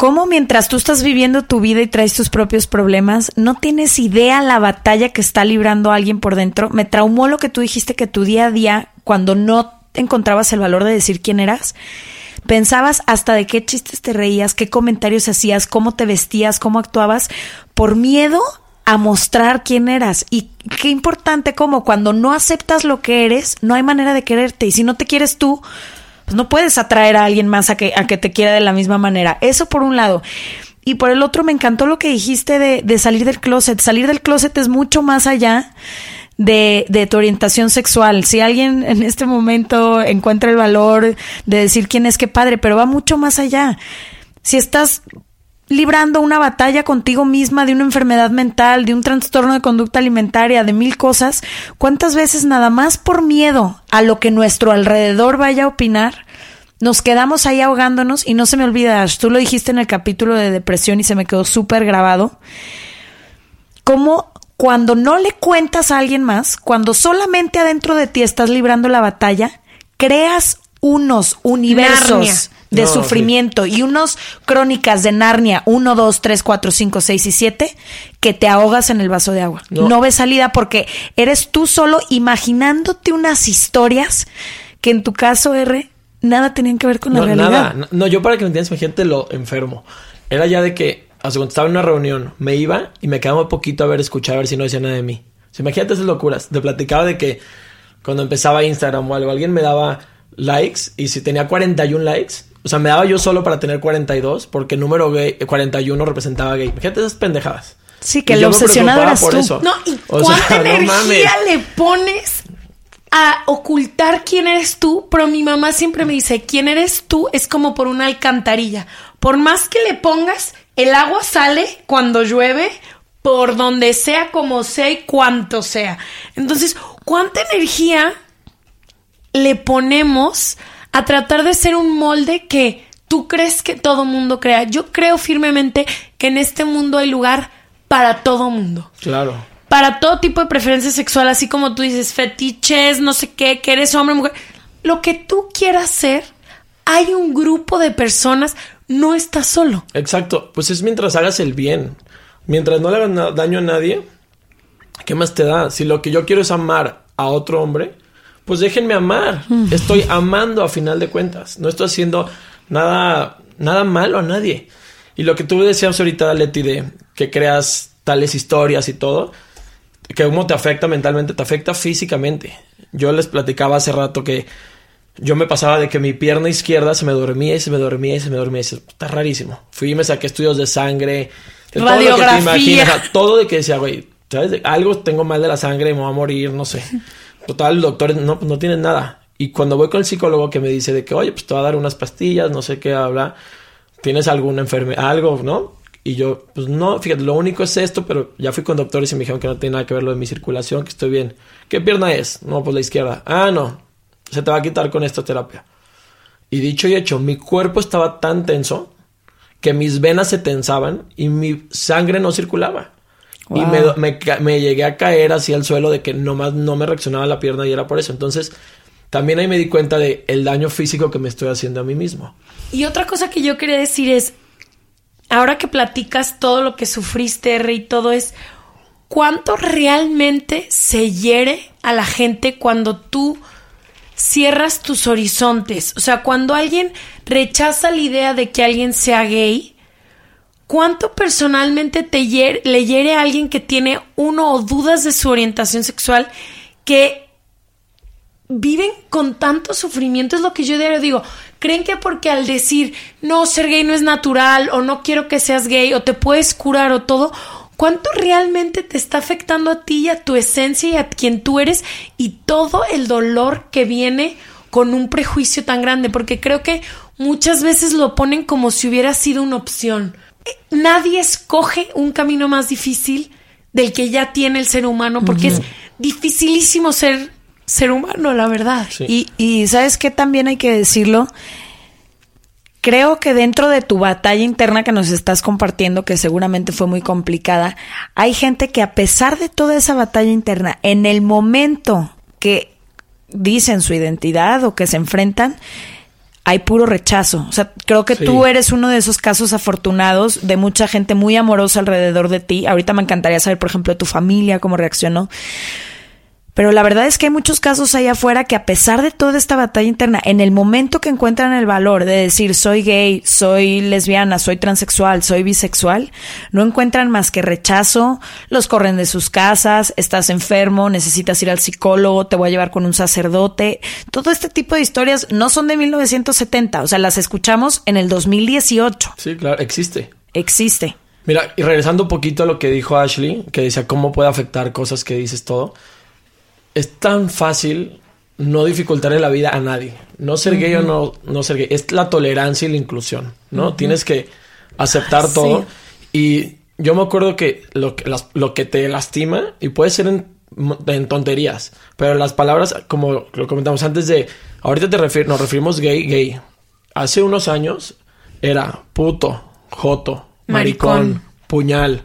cómo mientras tú estás viviendo tu vida y traes tus propios problemas, no tienes idea la batalla que está librando alguien por dentro. Me traumó lo que tú dijiste que tu día a día, cuando no encontrabas el valor de decir quién eras, pensabas hasta de qué chistes te reías, qué comentarios hacías, cómo te vestías, cómo actuabas, por miedo a mostrar quién eras. Y qué importante como cuando no aceptas lo que eres, no hay manera de quererte. Y si no te quieres tú, pues no puedes atraer a alguien más a que, a que te quiera de la misma manera. Eso por un lado. Y por el otro, me encantó lo que dijiste de, de salir del closet. Salir del closet es mucho más allá de, de tu orientación sexual. Si alguien *laughs* en este momento encuentra el valor de decir quién es, qué padre, pero va mucho más allá. Si estás librando una batalla contigo misma de una enfermedad mental, de un trastorno de conducta alimentaria, de mil cosas, ¿cuántas veces nada más por miedo a lo que nuestro alrededor vaya a opinar? Nos quedamos ahí ahogándonos y no se me olvida, Ash, tú lo dijiste en el capítulo de depresión y se me quedó súper grabado. Cómo cuando no le cuentas a alguien más, cuando solamente adentro de ti estás librando la batalla, creas unos universos. De No, sí. sufrimiento y unos crónicas de Narnia 1, 2, 3, 4, 5, 6 y 7 que te ahogas en el vaso de agua. No. No. ves salida porque eres tú solo imaginándote unas historias que en tu caso, R, nada tenían que ver con la No, realidad. nada. No, yo para que me entiendas, imagínate lo enfermo. Era ya de que, hace cuando estaba en una reunión, me iba y me quedaba un poquito a ver, escuchar, a ver si no decía nada de mí. O sea, imagínate esas locuras. Te platicaba de que cuando empezaba Instagram o algo, alguien me daba likes y si tenía 41 likes, o sea, me daba yo solo para tener 42 porque el número gay, 41 representaba gay. Imagínate esas pendejadas. Sí, que Y el obsesionado eras por tú. eso. No, ¿y O cuánta sea, *laughs* no energía mames. le pones a ocultar quién eres tú? Pero mi mamá siempre me dice, quién eres tú es como por una alcantarilla. Por más que le pongas, el agua sale cuando llueve, por donde sea, como sea y cuanto sea. Entonces, ¿cuánta energía le ponemos a tratar de ser un molde que tú crees que todo mundo crea? Yo creo firmemente que en este mundo hay lugar para todo mundo Claro. para todo tipo de preferencia sexual, así como tú dices, fetiches, no sé qué, que eres hombre, mujer. Lo que tú quieras ser, hay un grupo de personas, no estás solo. Exacto, pues es mientras hagas el bien. Mientras no le hagas daño a nadie, ¿qué más te da? Si lo que yo quiero es amar a otro hombre, pues déjenme amar. Estoy amando a final de cuentas. No estoy haciendo nada, nada malo a nadie. Y lo que tú decías ahorita, Leti, de que creas tales historias y todo, que cómo te afecta mentalmente, te afecta físicamente. Yo les platicaba hace rato que yo me pasaba de que mi pierna izquierda se me dormía y se me dormía y se me dormía. Y se- está rarísimo. Fui y me saqué estudios de sangre, de todo lo que te imaginas, todo de que decía, güey, ¿sabes? Algo tengo mal de la sangre, me voy a morir, no sé. Total, doctor, no, no tienes nada. Y cuando voy con el psicólogo que me dice de que, oye, pues te va a dar unas pastillas, no sé qué habla, tienes alguna enfermedad, algo, ¿no? Y yo, pues no, fíjate, lo único es esto, pero ya fui con doctores y me dijeron que no tiene nada que ver lo de mi circulación, que estoy bien. ¿Qué pierna es? No, pues la izquierda. Ah, no, se te va a quitar con esta terapia. Y dicho y hecho, mi cuerpo estaba tan tenso que mis venas se tensaban y mi sangre no circulaba. Y me, me, llegué a caer hacia el suelo de que nomás no me reaccionaba la pierna y era por eso. Entonces, también ahí me di cuenta de el daño físico que me estoy haciendo a mí mismo. Y otra cosa que yo quería decir es, ahora que platicas todo lo que sufriste, R, y todo es, ¿cuánto realmente se hiere a la gente cuando tú cierras tus horizontes? O sea, cuando alguien rechaza la idea de que alguien sea gay, ¿cuánto personalmente te hiere- le hiere a alguien que tiene uno o dudas de su orientación sexual que viven con tanto sufrimiento, es lo que yo diario digo. Creen que porque al decir no, ser gay no es natural, o no quiero que seas gay, o te puedes curar, o todo, ¿cuánto realmente te está afectando a ti y a tu esencia y a quien tú eres y todo el dolor que viene con un prejuicio tan grande? Porque creo que muchas veces lo ponen como si hubiera sido una opción. Nadie escoge un camino más difícil del que ya tiene el ser humano, porque es dificilísimo ser ser humano, la verdad. Sí. Y, y sabes qué también hay que decirlo. Creo que dentro de tu batalla interna que nos estás compartiendo, que seguramente fue muy complicada, hay gente que a pesar de toda esa batalla interna, en el momento que dicen su identidad o que se enfrentan, hay puro rechazo. O sea, creo que Sí. tú eres uno de esos casos afortunados de mucha gente muy amorosa alrededor de ti. Ahorita me encantaría saber, por ejemplo, de tu familia, cómo reaccionó. Pero la verdad es que hay muchos casos allá afuera que a pesar de toda esta batalla interna, en el momento que encuentran el valor de decir soy gay, soy lesbiana, soy transexual, soy bisexual, no encuentran más que rechazo, los corren de sus casas, estás enfermo, necesitas ir al psicólogo, te voy a llevar con un sacerdote. Todo este tipo de historias no son de 1970, o sea, las escuchamos en el 2018. Sí, claro, existe. Existe. Mira, y regresando un poquito a lo que dijo Ashley, que decía cómo puede afectar cosas que dices todo, es tan fácil no dificultarle la vida a nadie. No ser gay o no, no ser gay. Es la tolerancia y la inclusión, ¿no? Tienes que aceptar todo. Y yo me acuerdo que lo que, las- lo que te lastima, y puede ser en, en tonterías, pero las palabras, como lo comentamos antes de, ahorita te refier- nos referimos gay, gay. Hace unos años era puto, joto, maricón, Maricón. puñal.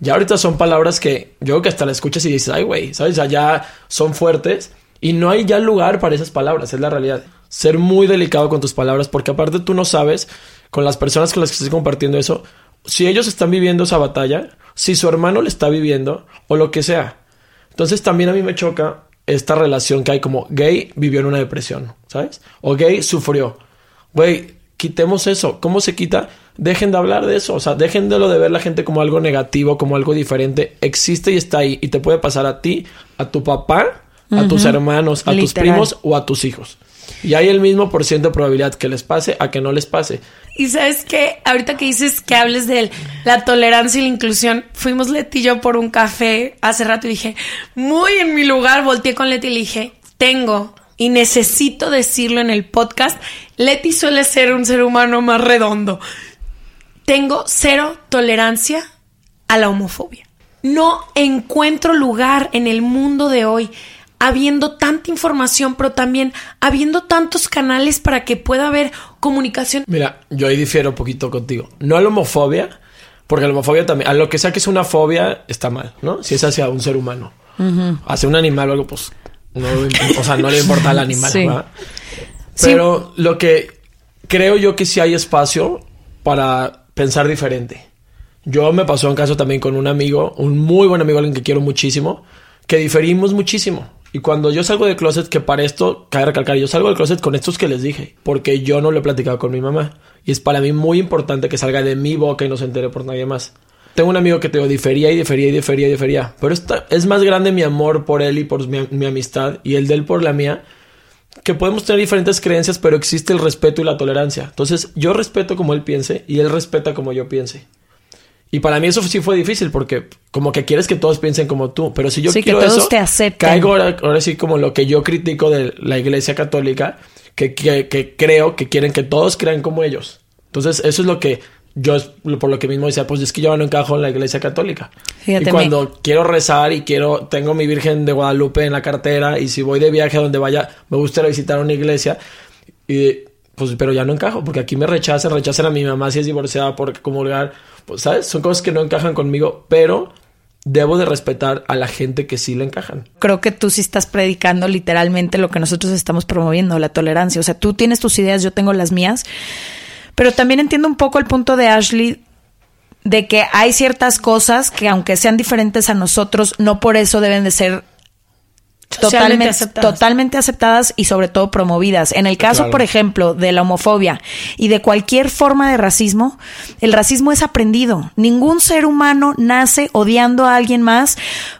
Ya ahorita son palabras que yo creo que hasta la escuchas y dices, ay, güey, ¿sabes? Ya son fuertes y no hay ya lugar para esas palabras, es la realidad. Ser muy delicado con tus palabras, porque aparte tú no sabes, con las personas con las que estés compartiendo eso, si ellos están viviendo esa batalla, si su hermano le está viviendo o lo que sea. Entonces también a mí me choca esta relación que hay como gay vivió en una depresión, ¿sabes? O gay sufrió. Güey, quitemos eso. ¿Cómo se quita? Dejen de hablar de eso. O sea, dejen de lo de ver la gente como algo negativo, como algo diferente. Existe y está ahí. Y te puede pasar a ti, a tu papá, a tus hermanos, a tus primos o a tus hijos. Y hay el mismo por ciento de probabilidad que les pase a que no les pase. Y sabes que ahorita que dices que hables de la tolerancia y la inclusión, fuimos Leti y yo por un café hace rato y dije, muy en mi lugar, volteé con Leti y le dije, tengo y necesito decirlo en el podcast, Leti suele ser un ser humano más redondo. Tengo cero tolerancia a la homofobia. No encuentro lugar en el mundo de hoy habiendo tanta información, pero también habiendo tantos canales para que pueda haber comunicación. Mira, yo ahí difiero un poquito contigo. No a la homofobia, porque la homofobia también, a lo que sea que es una fobia, está mal, ¿no? Si es hacia un ser humano. Hacia un animal o algo, pues, no, o sea, no le importa al animal, Sí. ¿verdad? Pero lo que creo yo que sí hay espacio para pensar diferente. Yo me pasó un caso también con un amigo, un muy buen amigo, alguien que quiero muchísimo, que diferimos muchísimo. Y cuando yo salgo del closet, que para esto, cabe recalcar, yo salgo del closet con estos que les dije, porque yo no lo he platicado con mi mamá. Y es para mí muy importante que salga de mi boca y no se entere por nadie más. Tengo un amigo que te digo, difería y difería y difería y difería. Pero esta, es más grande mi amor por él y por mi, mi amistad y el de él por la mía que podemos tener diferentes creencias, pero existe el respeto y la tolerancia. Entonces, yo respeto como él piense y él respeta como yo piense. Y para mí eso sí fue difícil porque como que quieres que todos piensen como tú, pero si yo Sí, que todos eso, te acepten. caigo ahora, ahora sí como lo que yo critico de la Iglesia Católica, que, que, que creo que quieren que todos crean como ellos. Entonces, eso es lo que yo es por lo que mismo decía, pues es que yo no encajo en la Iglesia Católica. Fíjate, y cuando quiero rezar y quiero, tengo mi Virgen de Guadalupe en la cartera y si voy de viaje a donde vaya, me gustaría visitar una iglesia y pues pero ya no encajo porque aquí me rechazan, rechazan a mi mamá si es divorciada por comulgar, pues sabes, son cosas que no encajan conmigo, pero debo de respetar a la gente que sí le encajan. Creo que tú sí estás predicando literalmente lo que nosotros estamos promoviendo, la tolerancia. O sea, tú tienes tus ideas, yo tengo las mías. Pero también entiendo un poco el punto de Ashley de que hay ciertas cosas que aunque sean diferentes a nosotros, no por eso deben de ser totalmente aceptadas. totalmente aceptadas y sobre todo promovidas. En el caso, Claro. por ejemplo, de la homofobia y de cualquier forma de racismo, el racismo es aprendido. Ningún ser humano nace odiando a alguien más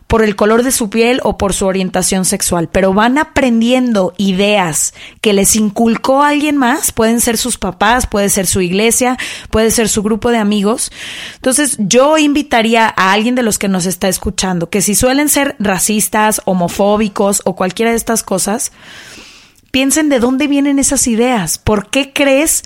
por el color de su piel o por su orientación sexual, pero van aprendiendo ideas que les inculcó alguien más, pueden ser sus papás, puede ser su iglesia, puede ser su grupo de amigos. Entonces, yo invitaría a alguien de los que nos está escuchando que si suelen ser racistas, homofóbicos o cualquiera de estas cosas, piensen de dónde vienen esas ideas, por qué crees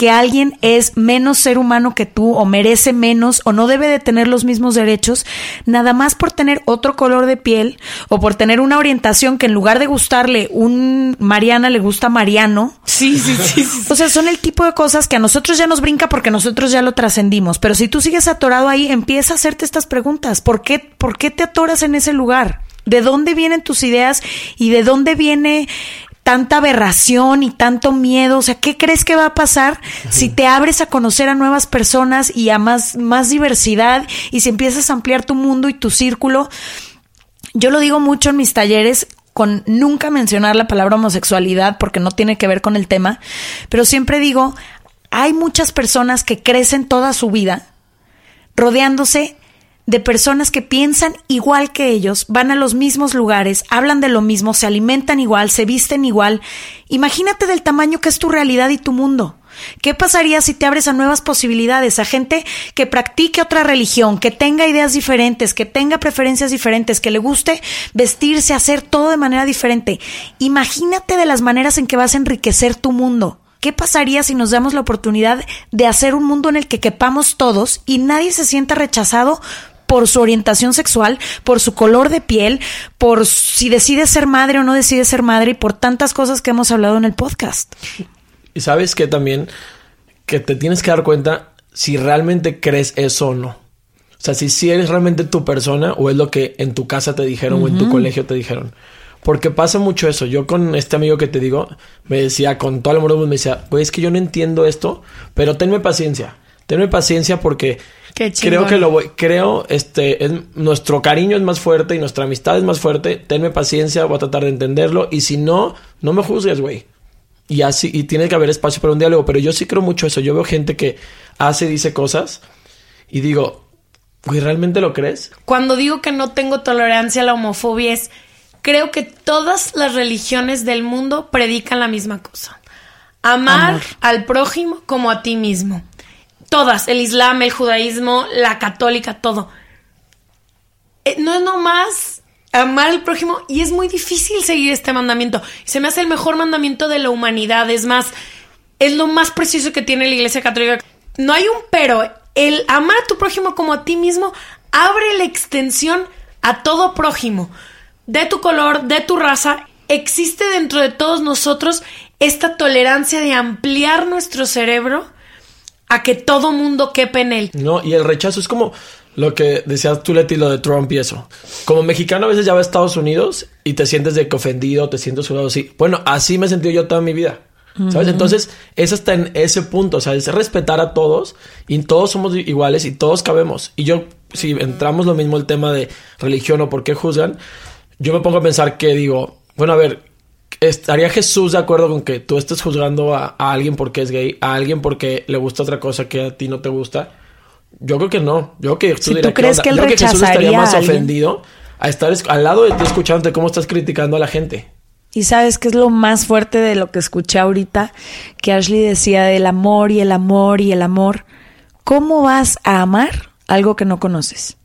que alguien es menos ser humano que tú o merece menos o no debe de tener los mismos derechos nada más por tener otro color de piel o por tener una orientación que en lugar de gustarle un Mariana le gusta Mariano. Sí, sí, sí. sí. O sea, son el tipo de cosas que a nosotros ya nos brinca porque nosotros ya lo trascendimos. Pero si tú sigues atorado ahí, empieza a hacerte estas preguntas. ¿Por qué, ¿Por qué te atoras en ese lugar? ¿De dónde vienen tus ideas y de dónde viene tanta aberración y tanto miedo? O sea, ¿qué crees que va a pasar si te abres a conocer a nuevas personas y a más, más diversidad y si empiezas a ampliar tu mundo y tu círculo? Yo lo digo mucho en mis talleres con nunca mencionar la palabra homosexualidad porque no tiene que ver con el tema, pero siempre digo, hay muchas personas que crecen toda su vida rodeándose de personas que piensan igual que ellos, van a los mismos lugares, hablan de lo mismo, se alimentan igual, se visten igual. Imagínate del tamaño que es tu realidad y tu mundo. ¿Qué pasaría si te abres a nuevas posibilidades, a gente que practique otra religión, que tenga ideas diferentes, que tenga preferencias diferentes, que le guste vestirse, hacer todo de manera diferente? Imagínate de las maneras en que vas a enriquecer tu mundo. ¿Qué pasaría si nos damos la oportunidad de hacer un mundo en el que quepamos todos y nadie se sienta rechazado por su orientación sexual, por su color de piel, por si decide ser madre o no decide ser madre y por tantas cosas que hemos hablado en el podcast? Y sabes que también que te tienes que dar cuenta si realmente crees eso o no. O sea, si, si eres realmente tu persona o es lo que en tu casa te dijeron o en tu colegio te dijeron. Porque pasa mucho eso. Yo con este amigo que te digo, me decía, con todo el amor del mundo, me decía, güey, es que yo no entiendo esto, pero tenme paciencia. Tenme paciencia porque creo que lo voy, creo, este, es- nuestro cariño es más fuerte y nuestra amistad es más fuerte. Tenme paciencia, voy a tratar de entenderlo. Y si no, no me juzgues, güey. Y así, y tiene que haber espacio para un diálogo. Pero yo sí creo mucho eso. Yo veo gente que hace, dice cosas y digo, güey, ¿realmente lo crees? Cuando digo que no tengo tolerancia a la homofobia es, creo que todas las religiones del mundo predican la misma cosa. Amar Amor. al prójimo como a ti mismo. Todas, el islam, el judaísmo, la católica, todo. Eh, no es nomás amar al prójimo y es muy difícil seguir este mandamiento. Se me hace el mejor mandamiento de la humanidad. Es más, es lo más precioso que tiene la iglesia católica. No hay un pero. El amar a tu prójimo como a ti mismo abre la extensión a todo prójimo. De tu color, de tu raza. Existe dentro de todos nosotros esta tolerancia de ampliar nuestro cerebro a que todo mundo quepe en él. No, y el rechazo es como lo que decías tú, Leti, lo de Trump y eso. Como mexicano a veces ya va a Estados Unidos y te sientes de que ofendido, te sientes juzgado así. Bueno, así me he sentido yo toda mi vida. ¿Sabes? Entonces, es hasta en ese punto, o sea, es respetar a todos y todos somos iguales y todos cabemos. Y yo, si entramos lo mismo el tema de religión o por qué juzgan, yo me pongo a pensar que digo, bueno, a ver, ¿estaría Jesús de acuerdo con que tú estés juzgando a, a alguien porque es gay, a alguien porque le gusta otra cosa que a ti no te gusta? Yo creo que no. Yo creo que que él Yo creo que Jesús estaría más a ofendido a estar es- al lado de ti escuchándote cómo estás criticando a la gente. Y sabes qué es lo más fuerte de lo que escuché ahorita, que Ashley decía del amor y el amor y el amor. ¿Cómo vas a amar algo que no conoces?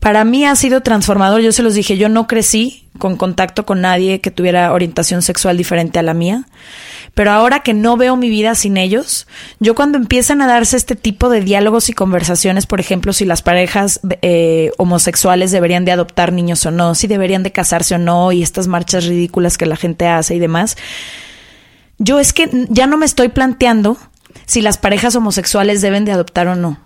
Para mí ha sido transformador. Yo se los dije, yo no crecí con contacto con nadie que tuviera orientación sexual diferente a la mía. Pero ahora que no veo mi vida sin ellos, yo cuando empiezan a darse este tipo de diálogos y conversaciones, por ejemplo, si las parejas eh, homosexuales deberían de adoptar niños o no, si deberían de casarse o no, y estas marchas ridículas que la gente hace y demás, yo es que ya no me estoy planteando si las parejas homosexuales deben de adoptar o no.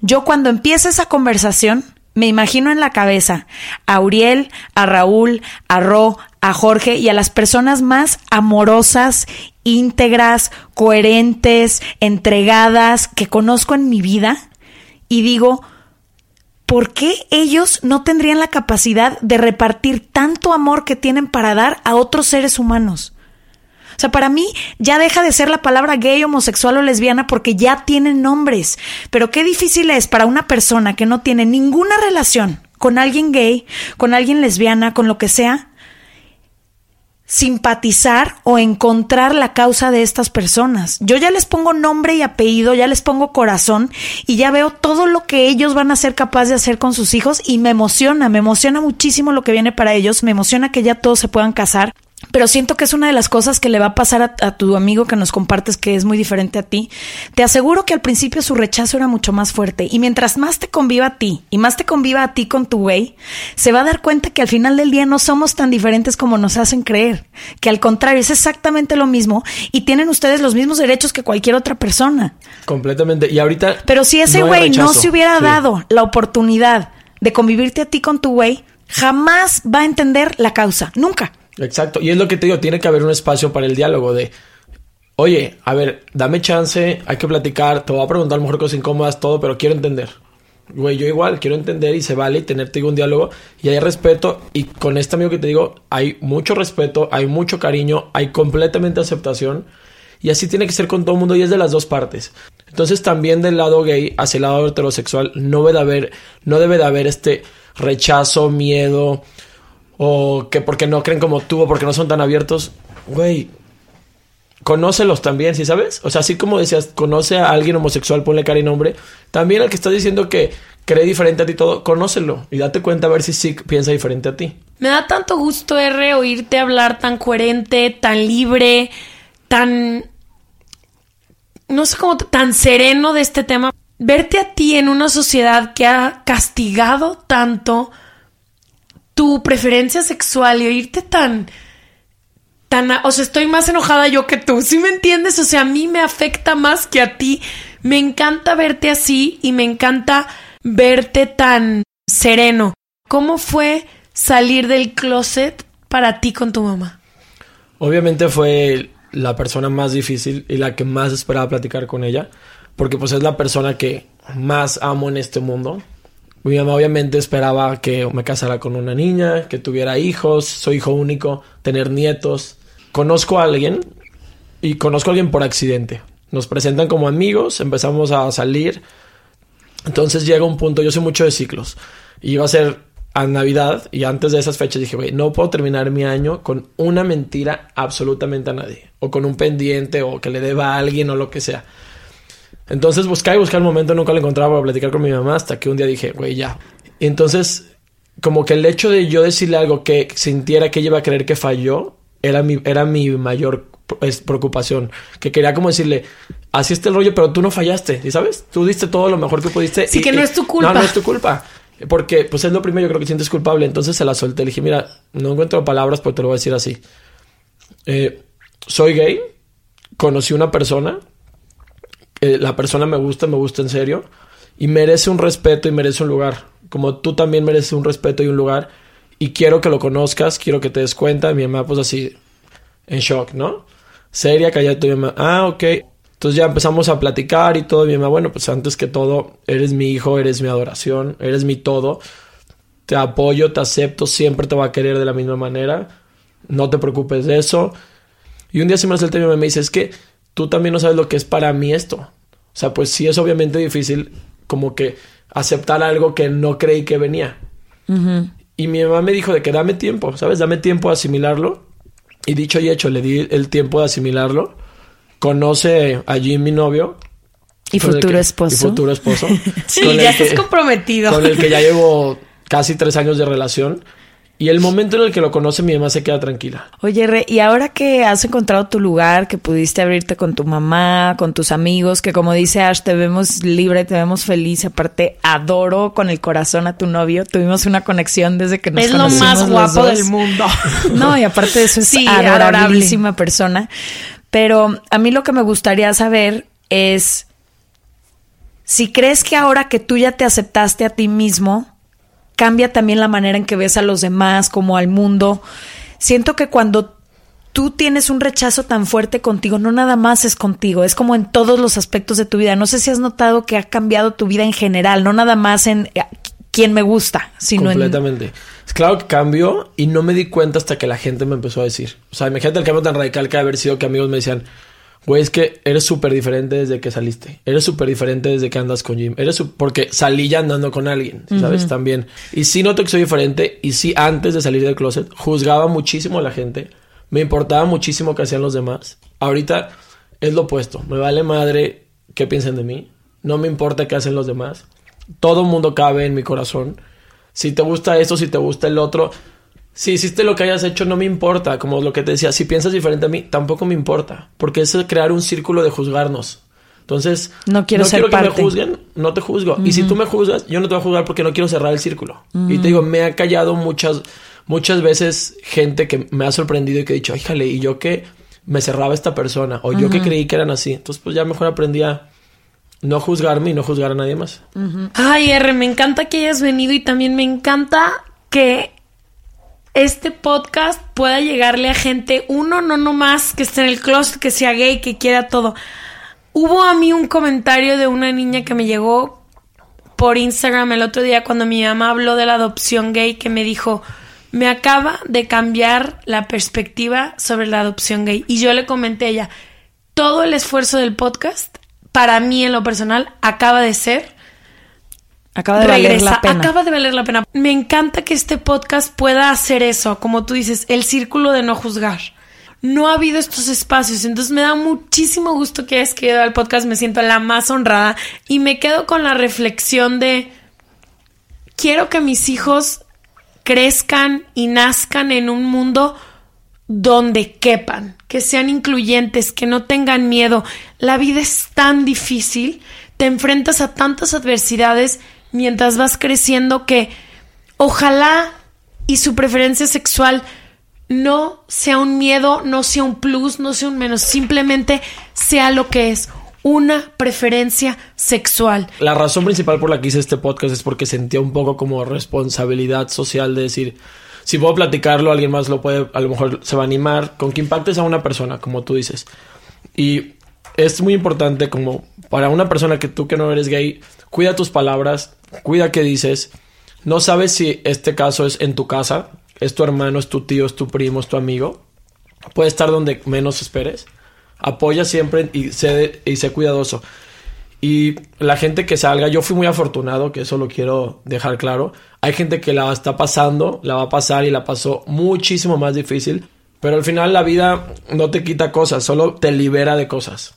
Yo cuando empieza esa conversación, me imagino en la cabeza a Uriel, a Raúl, a Ro, a Jorge y a las personas más amorosas, íntegras, coherentes, entregadas que conozco en mi vida y digo, ¿por qué ellos no tendrían la capacidad de repartir tanto amor que tienen para dar a otros seres humanos? O sea, para mí ya deja de ser la palabra gay, homosexual o lesbiana porque ya tienen nombres. Pero qué difícil es para una persona que no tiene ninguna relación con alguien gay, con alguien lesbiana, con lo que sea, simpatizar o encontrar la causa de estas personas. Yo ya les pongo nombre y apellido, ya les pongo corazón y ya veo todo lo que ellos van a ser capaces de hacer con sus hijos y me emociona, me emociona muchísimo lo que viene para ellos, me emociona que ya todos se puedan casar. Pero siento que es una de las cosas que le va a pasar a, a, tu amigo que nos compartes que es muy diferente a ti. Te aseguro que al principio su rechazo era mucho más fuerte y mientras más te conviva a ti y más te conviva a ti con tu güey, se va a dar cuenta que al final del día no somos tan diferentes como nos hacen creer, que al contrario es exactamente lo mismo y tienen ustedes los mismos derechos que cualquier otra persona. Completamente. Y ahorita... Pero si ese güey no, se hubiera Sí. dado la oportunidad de convivirte a ti con tu güey, jamás va a entender la causa, nunca. Exacto. Y es lo que te digo, tiene que haber un espacio para el diálogo de, oye, a ver, dame chance, hay que platicar, te voy a preguntar a lo mejor cosas incómodas, todo, pero quiero entender. Güey, yo igual quiero entender y se vale y digo, un diálogo y hay respeto y con este amigo que te digo hay mucho respeto, hay mucho cariño, hay completamente aceptación y así tiene que ser con todo el mundo y es de las dos partes. Entonces también del lado gay hacia el lado heterosexual no debe de haber, no debe de haber este rechazo, miedo o que porque no creen como tú o porque no son tan abiertos. Güey, conócelos también, ¿sí sabes? O sea, así como decías, conoce a alguien homosexual, ponle cara y nombre. También al que está diciendo que cree diferente a ti todo, conócelo y date cuenta a ver si sí piensa diferente a ti. Me da tanto gusto, R, oírte hablar tan coherente, tan libre, tan... no sé cómo, tan sereno de este tema. Verte a ti en una sociedad que ha castigado tanto tu preferencia sexual y oírte tan... tan o sea, estoy más enojada yo que tú, ¿sí me entiendes? O sea, a mí me afecta más que a ti. Me encanta verte así y me encanta verte tan sereno. ¿Cómo fue salir del closet para ti con tu mamá? Obviamente fue la persona más difícil y la que más esperaba platicar con ella, porque pues es la persona que más amo en este mundo. Mi mamá obviamente esperaba que me casara con una niña, que tuviera hijos, soy hijo único, tener nietos. Conozco a alguien y conozco a alguien por accidente. Nos presentan como amigos, empezamos a salir. Entonces llega un punto, yo sé mucho de ciclos. Iba a ser a Navidad y antes de esas fechas dije, güey, no puedo terminar mi año con una mentira absolutamente a nadie. O con un pendiente o que le deba a alguien o lo que sea. Entonces buscaba y buscaba el momento, nunca lo encontraba para platicar con mi mamá hasta que un día dije, güey, ya. Y entonces, como que el hecho de yo decirle algo que sintiera que ella iba a creer que falló, era mi, era mi mayor preocupación. Que quería como decirle, así está el rollo, pero tú no fallaste, ¿y sabes? Tú diste todo lo mejor que pudiste. Sí, y, que no es tu culpa. No, no es tu culpa. Porque, pues es lo primero, yo creo que sientes culpable. Entonces se la solté. Le dije, mira, no encuentro palabras, pero te lo voy a decir así. Eh, soy gay. Conocí una persona. Eh, la persona me gusta, me gusta en serio. Y merece un respeto y merece un lugar. Como tú también mereces un respeto y un lugar. Y quiero que lo conozcas, quiero que te des cuenta. Mi mamá, pues así, en shock, ¿no? Seria, callada tu mamá. Ah, ok. Entonces ya empezamos a platicar y todo. Mi mamá, bueno, pues antes que todo, eres mi hijo, eres mi adoración, eres mi todo. Te apoyo, te acepto, siempre te voy a querer de la misma manera. No te preocupes de eso. Y un día se me hace el tema y me dice, es que tú también no sabes lo que es para mí esto. O sea, pues sí es obviamente difícil como que aceptar algo que no creí que venía. Y mi mamá me dijo de que dame tiempo, ¿sabes? Dame tiempo a asimilarlo. Y dicho y hecho, le di el tiempo de asimilarlo conoce allí mi novio. Y futuro esposo. Y futuro esposo. sí, ya estás comprometido. Con el que ya *laughs* llevo casi tres años de relación. Y el momento en el que lo conoce, mi mamá se queda tranquila. Oye, Re, y ahora que has encontrado tu lugar, que pudiste abrirte con tu mamá, con tus amigos, que como dice Ash, te vemos libre, te vemos feliz. Aparte, adoro con el corazón a tu novio. Tuvimos una conexión desde que nos es conocimos. Es lo más guapo del mundo. *laughs* No, y aparte de eso, es sí, adorabilísima persona. Pero a mí lo que me gustaría saber es si crees que ahora que tú ya te aceptaste a ti mismo, cambia también la manera en que ves a los demás, como al mundo. Siento que cuando tú tienes un rechazo tan fuerte contigo, no nada más es contigo, es como en todos los aspectos de tu vida. No sé si has notado que ha cambiado tu vida en general, no nada más en eh, quién me gusta, sino Completamente. Es claro que cambió y no me di cuenta hasta que la gente me empezó a decir. O sea, imagínate el cambio tan radical que haber sido que amigos me decían, güey, es que eres súper diferente desde que saliste. Eres súper diferente desde que andas con Jim. Eres porque salí ya andando con alguien, ¿sabes? También. Y sí noto que soy diferente y sí antes de salir del closet juzgaba muchísimo a la gente. Me importaba muchísimo que hacían los demás. Ahorita es lo opuesto. Me vale madre qué piensen de mí. No me importa qué hacen los demás. Todo mundo cabe en mi corazón si te gusta esto, si te gusta el otro. Si hiciste lo que hayas hecho, no me importa. Como lo que te decía, si piensas diferente a mí, tampoco me importa. Porque es crear un círculo de juzgarnos. Entonces, no quiero, ser que me juzguen, no te juzgo. Y si tú me juzgas, yo no te voy a juzgar porque no quiero cerrar el círculo. Y te digo, me ha callado muchas, muchas veces gente que me ha sorprendido y que he dicho, híjale, y yo que me cerraba esta persona, o yo que creí que eran así. Entonces, pues ya mejor aprendí a no juzgarme y no juzgar a nadie más. Ay, R, me encanta que hayas venido y también me encanta que este podcast pueda llegarle a gente, uno, no nomás que esté en el closet, que sea gay, que quiera todo. Hubo a mí un comentario de una niña que me llegó por Instagram el otro día cuando mi mamá habló de la adopción gay que me dijo, me acaba de cambiar la perspectiva sobre la adopción gay. Y yo le comenté a ella, todo el esfuerzo del podcast para mí en lo personal acaba de ser Acaba de valer la pena. Acaba de valer la pena. Me encanta que este podcast pueda hacer eso, como tú dices, el círculo de no juzgar. No ha habido estos espacios, entonces me da muchísimo gusto que hayas quedado al podcast, me siento la más honrada y me quedo con la reflexión de quiero que mis hijos crezcan y nazcan en un mundo donde quepan, que sean incluyentes, que no tengan miedo. La vida es tan difícil, te enfrentas a tantas adversidades mientras vas creciendo que ojalá y su preferencia sexual no sea un miedo, no sea un plus, no sea un menos, simplemente sea lo que es, una preferencia sexual. La razón principal por la que hice este podcast es porque sentía un poco como responsabilidad social de decir, Si puedo platicarlo, alguien más lo puede, a lo mejor se va a animar, con que impactes a una persona, como tú dices. Y es muy importante como para una persona que tú que no eres gay, cuida tus palabras, cuida qué dices. No sabes si este caso es en tu casa, es tu hermano, es tu tío, es tu primo, es tu amigo. Puede estar donde menos esperes. Apoya siempre y sé, cuidadoso. Y la gente que salga, yo fui muy afortunado, que eso lo quiero dejar claro. Hay gente que la está pasando, la va a pasar y la pasó muchísimo más difícil. Pero al final la vida no te quita cosas, solo te libera de cosas.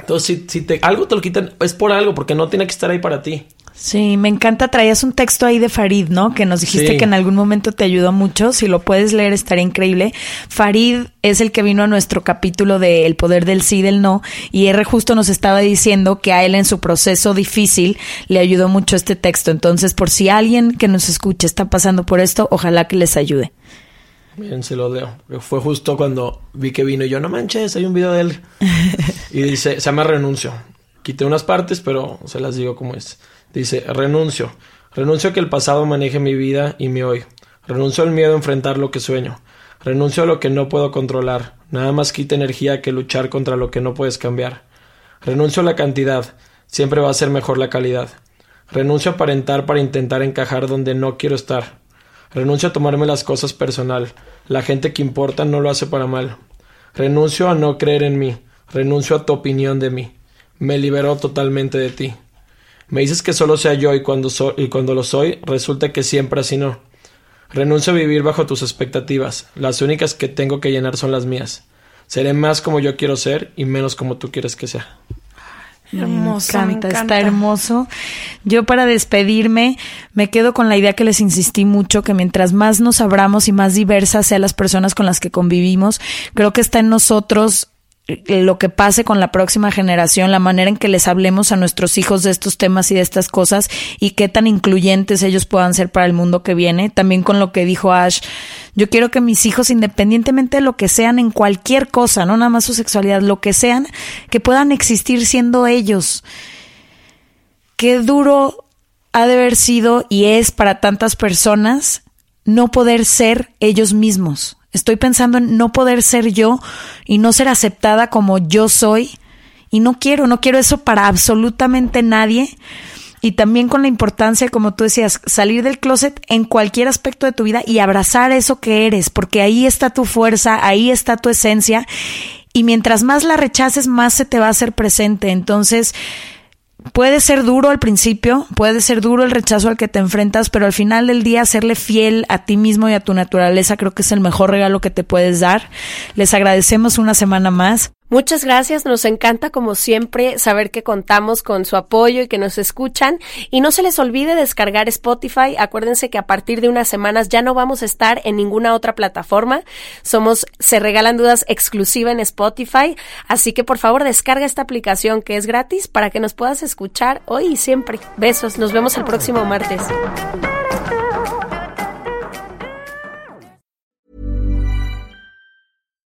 Entonces, si, te, algo te lo quitan, es por algo, porque no tiene que estar ahí para ti. Sí, me encanta. Traías un texto ahí de Farid, ¿no? Que nos dijiste que en algún momento te ayudó mucho. Si lo puedes leer, estaría increíble. Farid es el que vino a nuestro capítulo de El poder del sí y del no. Y R justo nos estaba diciendo que a él en su proceso difícil le ayudó mucho este texto. Entonces, por si alguien que nos escuche está pasando por esto, ojalá que les ayude. Bien, se lo leo. Fue justo cuando vi que vino y yo, no manches, hay un video de él. *laughs* y dice, se llama Renuncio. Quité unas partes, pero se las digo como es. Dice, renuncio. Renuncio a que el pasado maneje mi vida y mi hoy. Renuncio al miedo a enfrentar lo que sueño. Renuncio a lo que no puedo controlar. Nada más quita energía que luchar contra lo que no puedes cambiar. Renuncio a la cantidad. Siempre va a ser mejor la calidad. Renuncio a aparentar para intentar encajar donde no quiero estar. Renuncio a tomarme las cosas personal. La gente que importa no lo hace para mal. Renuncio a no creer en mí. Renuncio a tu opinión de mí. Me libero totalmente de ti. Me dices que solo sea yo y cuando, y cuando lo soy, resulta que siempre así no. Renuncio a vivir bajo tus expectativas. Las únicas que tengo que llenar son las mías. Seré más como yo quiero ser y menos como tú quieres que sea. Hermoso, me encanta, está hermoso. Yo para despedirme me quedo con la idea que les insistí mucho, que mientras más nos abramos y más diversas sean las personas con las que convivimos, creo que está en nosotros lo que pase con la próxima generación, la manera en que les hablemos a nuestros hijos de estos temas y de estas cosas y qué tan incluyentes ellos puedan ser para el mundo que viene. También con lo que dijo Ash, yo quiero que mis hijos, independientemente de lo que sean en cualquier cosa, no nada más su sexualidad, lo que sean, que puedan existir siendo ellos. Qué duro ha de haber sido y es para tantas personas no poder ser ellos mismos Estoy pensando en no poder ser yo y no ser aceptada como yo soy. Y no quiero, no quiero eso para absolutamente nadie. Y también con la importancia, como tú decías, salir del closet en cualquier aspecto de tu vida y abrazar eso que eres, porque ahí está tu fuerza, ahí está tu esencia. Y mientras más la rechaces, más se te va a hacer presente. Entonces, puede ser duro al principio, puede ser duro el rechazo al que te enfrentas, pero al final del día serle fiel a ti mismo y a tu naturaleza creo que es el mejor regalo que te puedes dar. Les agradecemos una semana más. Muchas gracias, nos encanta como siempre saber que contamos con su apoyo y que nos escuchan. Y no se les olvide descargar Spotify. Acuérdense que a partir de unas semanas ya no vamos a estar en ninguna otra plataforma. Somos Se Regalan Dudas exclusiva en Spotify. Así que por favor descarga esta aplicación que es gratis para que nos puedas escuchar hoy y siempre. Besos, nos vemos el próximo martes.